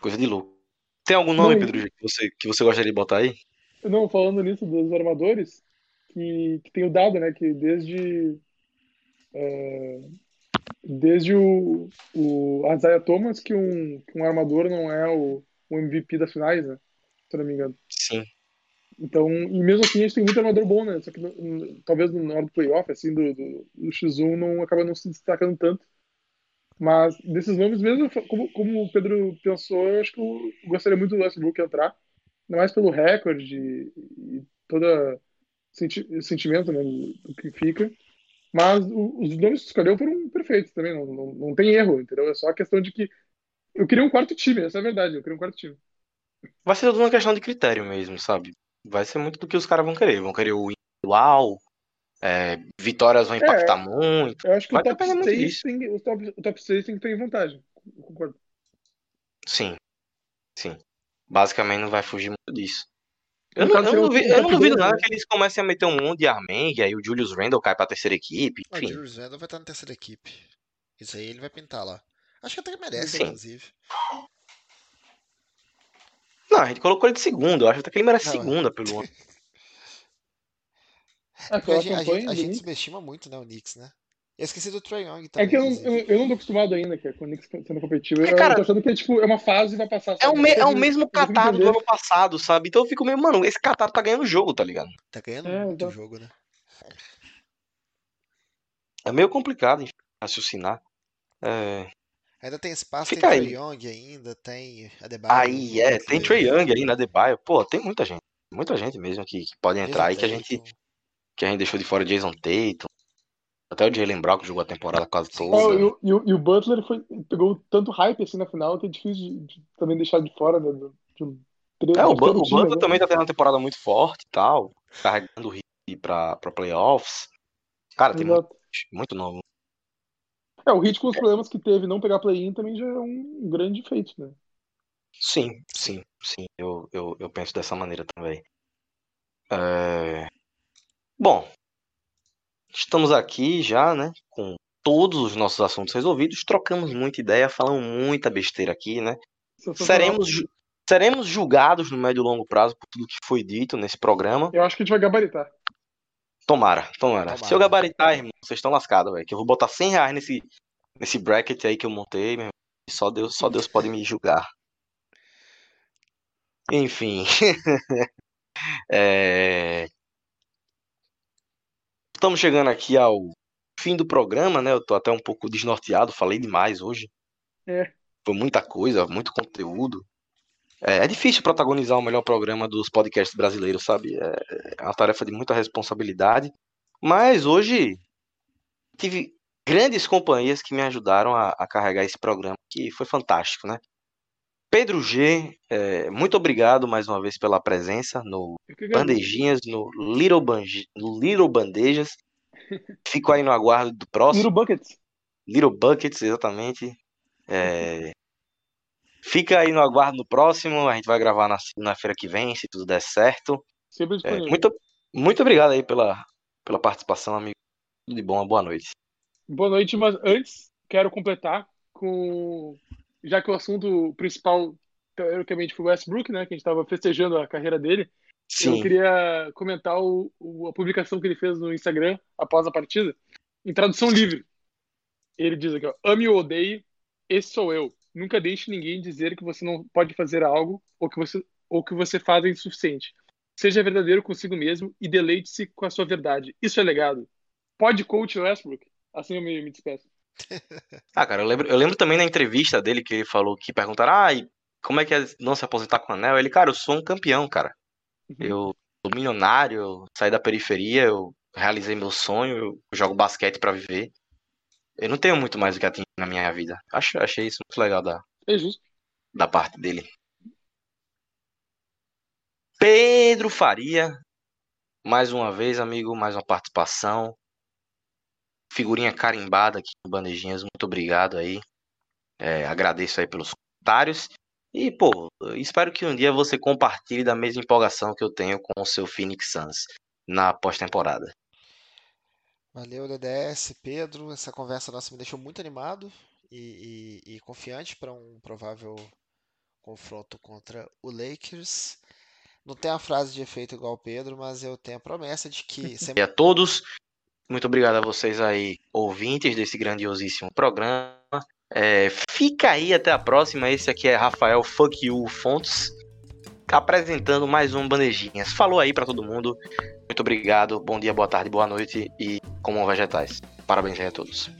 Coisa de louco. Tem algum nome, Não, Pedro, que você, que você gostaria de botar aí? Não, falando nisso dos armadores, que, que tem o dado, né? Que desde. é, desde o, o Isaiah Thomas, que um, que um armador não é o, o MVP das finais, né? Se eu não me engano. Sim. Então, e mesmo assim, a gente tem muito armador bom, né? Só que no- no- talvez na hora do playoff, assim, do, do, do X1, não acaba não se destacando tanto. Mas desses nomes, mesmo como, como o Pedro pensou, eu acho que eu gostaria muito do Westbrook entrar. Ainda mais pelo recorde e, e todo senti sentimento né, do, do que fica. Mas o- os nomes que escolheu foram perfeitos também, não, não, não tem erro, entendeu? É só a questão de que eu queria um quarto time, essa é a verdade, eu queria um quarto time. Vai ser tudo uma questão de critério mesmo, sabe? Vai ser muito do que os caras vão querer. Vão querer o individual, é, vitórias vão impactar muito. Eu acho que Vai o top depender muito 6 disso. tem, o top, o top 6 tem que ter em vantagem. Concordo. Sim. Sim. Basicamente não vai fugir muito disso. Eu não, eu não o duvido, eu não duvido nada que eles comecem a meter um monte de Armeng, e aí o Julius Randle cai pra terceira equipe, O enfim. Julius Randle vai estar na terceira equipe. Isso aí ele vai pintar lá. Acho que até que merece, Sim. inclusive. Não, a gente colocou ele de segundo, eu acho até que ele merece Não, é. segunda pelo ano. É, a gente, a gente, a gente subestima muito, né, o Knicks, né? Eu esqueci do Trae Young É também, que eu eu, eu não tô acostumado ainda, que é com o Knicks sendo competitivo. É, Eu, cara, eu tô achando que é, tipo, é uma fase e vai passar. É o, sabe? me- é o consigo- mesmo eu consigo catado do ano passado, sabe? Então eu fico meio, mano, esse catado tá ganhando jogo, tá ligado? Tá ganhando É, muito exato. jogo, né? É meio complicado enfim, raciocinar. É, Ainda tem espaço, Fica tem. Trae Young ainda, tem Adebayo. Aí, é, tem Trae Young aí na Adebayo. Pô, tem muita gente. Muita gente mesmo que, que pode entrar aí que a gente, que a gente deixou de fora Jason Tatum. Até o Jalen Brown que jogou a temporada quase Sim, É, toda. e, o- e e o Butler foi, pegou tanto hype assim na final que é difícil de, de também deixar de fora né, de tre- É, o, do Bu- terceiro o time, Butler né? também tá tendo uma temporada muito forte e tal. Carregando o Heat pra, pra playoffs. Cara, tem muito, muito novo. É, o Heat com os problemas que teve não pegar play-in também já é um grande feito, né? Sim, sim, sim. Eu, eu, eu penso dessa maneira também. É, Bom, estamos aqui já, né? Com todos os nossos assuntos resolvidos. Trocamos muita ideia, falamos muita besteira aqui, né? Sensacional. Seremos, ju- seremos julgados no médio e longo prazo por tudo que foi dito nesse programa. Eu acho que a gente vai gabaritar. Tomara, tomara. Tomara. Se eu gabaritar, irmão, vocês estão lascados, velho. Que eu vou botar 100 reais nesse, nesse bracket aí que eu montei, meu irmão. Só Deus, só Deus pode me julgar. Enfim. É, Estamos chegando aqui ao fim do programa, né? Eu tô até um pouco desnorteado, falei demais hoje. É. Foi muita coisa, muito conteúdo. É, é difícil protagonizar o melhor programa dos podcasts brasileiros, sabe? É, é uma tarefa de muita responsabilidade. Mas hoje tive grandes companhias que me ajudaram a, a carregar esse programa, que foi fantástico, né? Pedro G, é, muito obrigado mais uma vez pela presença no. Bandejinhas, no Little, no Little Bandejas. Fico aí no aguardo do próximo. Little Buckets. Little Buckets, exatamente. É, Fica aí no aguardo no próximo. A gente vai gravar na segunda-feira que vem, se tudo der certo. Sempre É, muito, muito obrigado aí pela, pela participação, amigo. Tudo de bom, boa noite. Boa noite, mas antes quero completar com. Já que o assunto principal, teoricamente, foi o Westbrook, né? Que a gente estava festejando a carreira dele. Eu Sim, queria comentar o, o- a publicação que ele fez no Instagram após a partida, em tradução livre. Ele diz aqui, ó, ame ou odeie, esse sou eu. Nunca deixe ninguém dizer que você não pode fazer algo ou que você, ou que você faz é insuficiente. Seja verdadeiro consigo mesmo e deleite-se com a sua verdade. Isso é legado. Pode coach Westbrook? Assim eu me, me despeço. Ah, cara, eu lembro, eu lembro também na entrevista dele que ele falou que perguntaram, ah, e como é que é não se aposentar com o anel? Ele, cara, eu sou um campeão, cara. Uhum. Eu sou milionário, eu saí da periferia, eu realizei meu sonho, eu jogo basquete pra viver. Eu não tenho muito mais o que atingir na minha vida. Acho, achei isso muito legal da, É da parte dele. Pedro Faria. Mais uma vez, amigo, mais uma participação. Figurinha carimbada aqui no Bandejinhas. Muito obrigado aí. É, agradeço aí pelos comentários. E, pô, espero que um dia você compartilhe da mesma empolgação que eu tenho com o seu Phoenix Suns na pós-temporada. Valeu, DDS, Pedro. Essa conversa nossa me deixou muito animado e, e, e confiante para um provável confronto contra o Lakers. Não tem a frase de efeito igual o Pedro, mas eu tenho a promessa de que. Sempre... E a todos, muito obrigado a vocês aí, ouvintes desse grandiosíssimo programa. É, fica aí até a próxima. Esse aqui é Rafael Fuck You Fontes, apresentando mais um Bandejinhas. Falou aí para todo mundo. Muito obrigado. Bom dia, boa tarde, boa noite e comam vegetais. Parabéns aí a todos.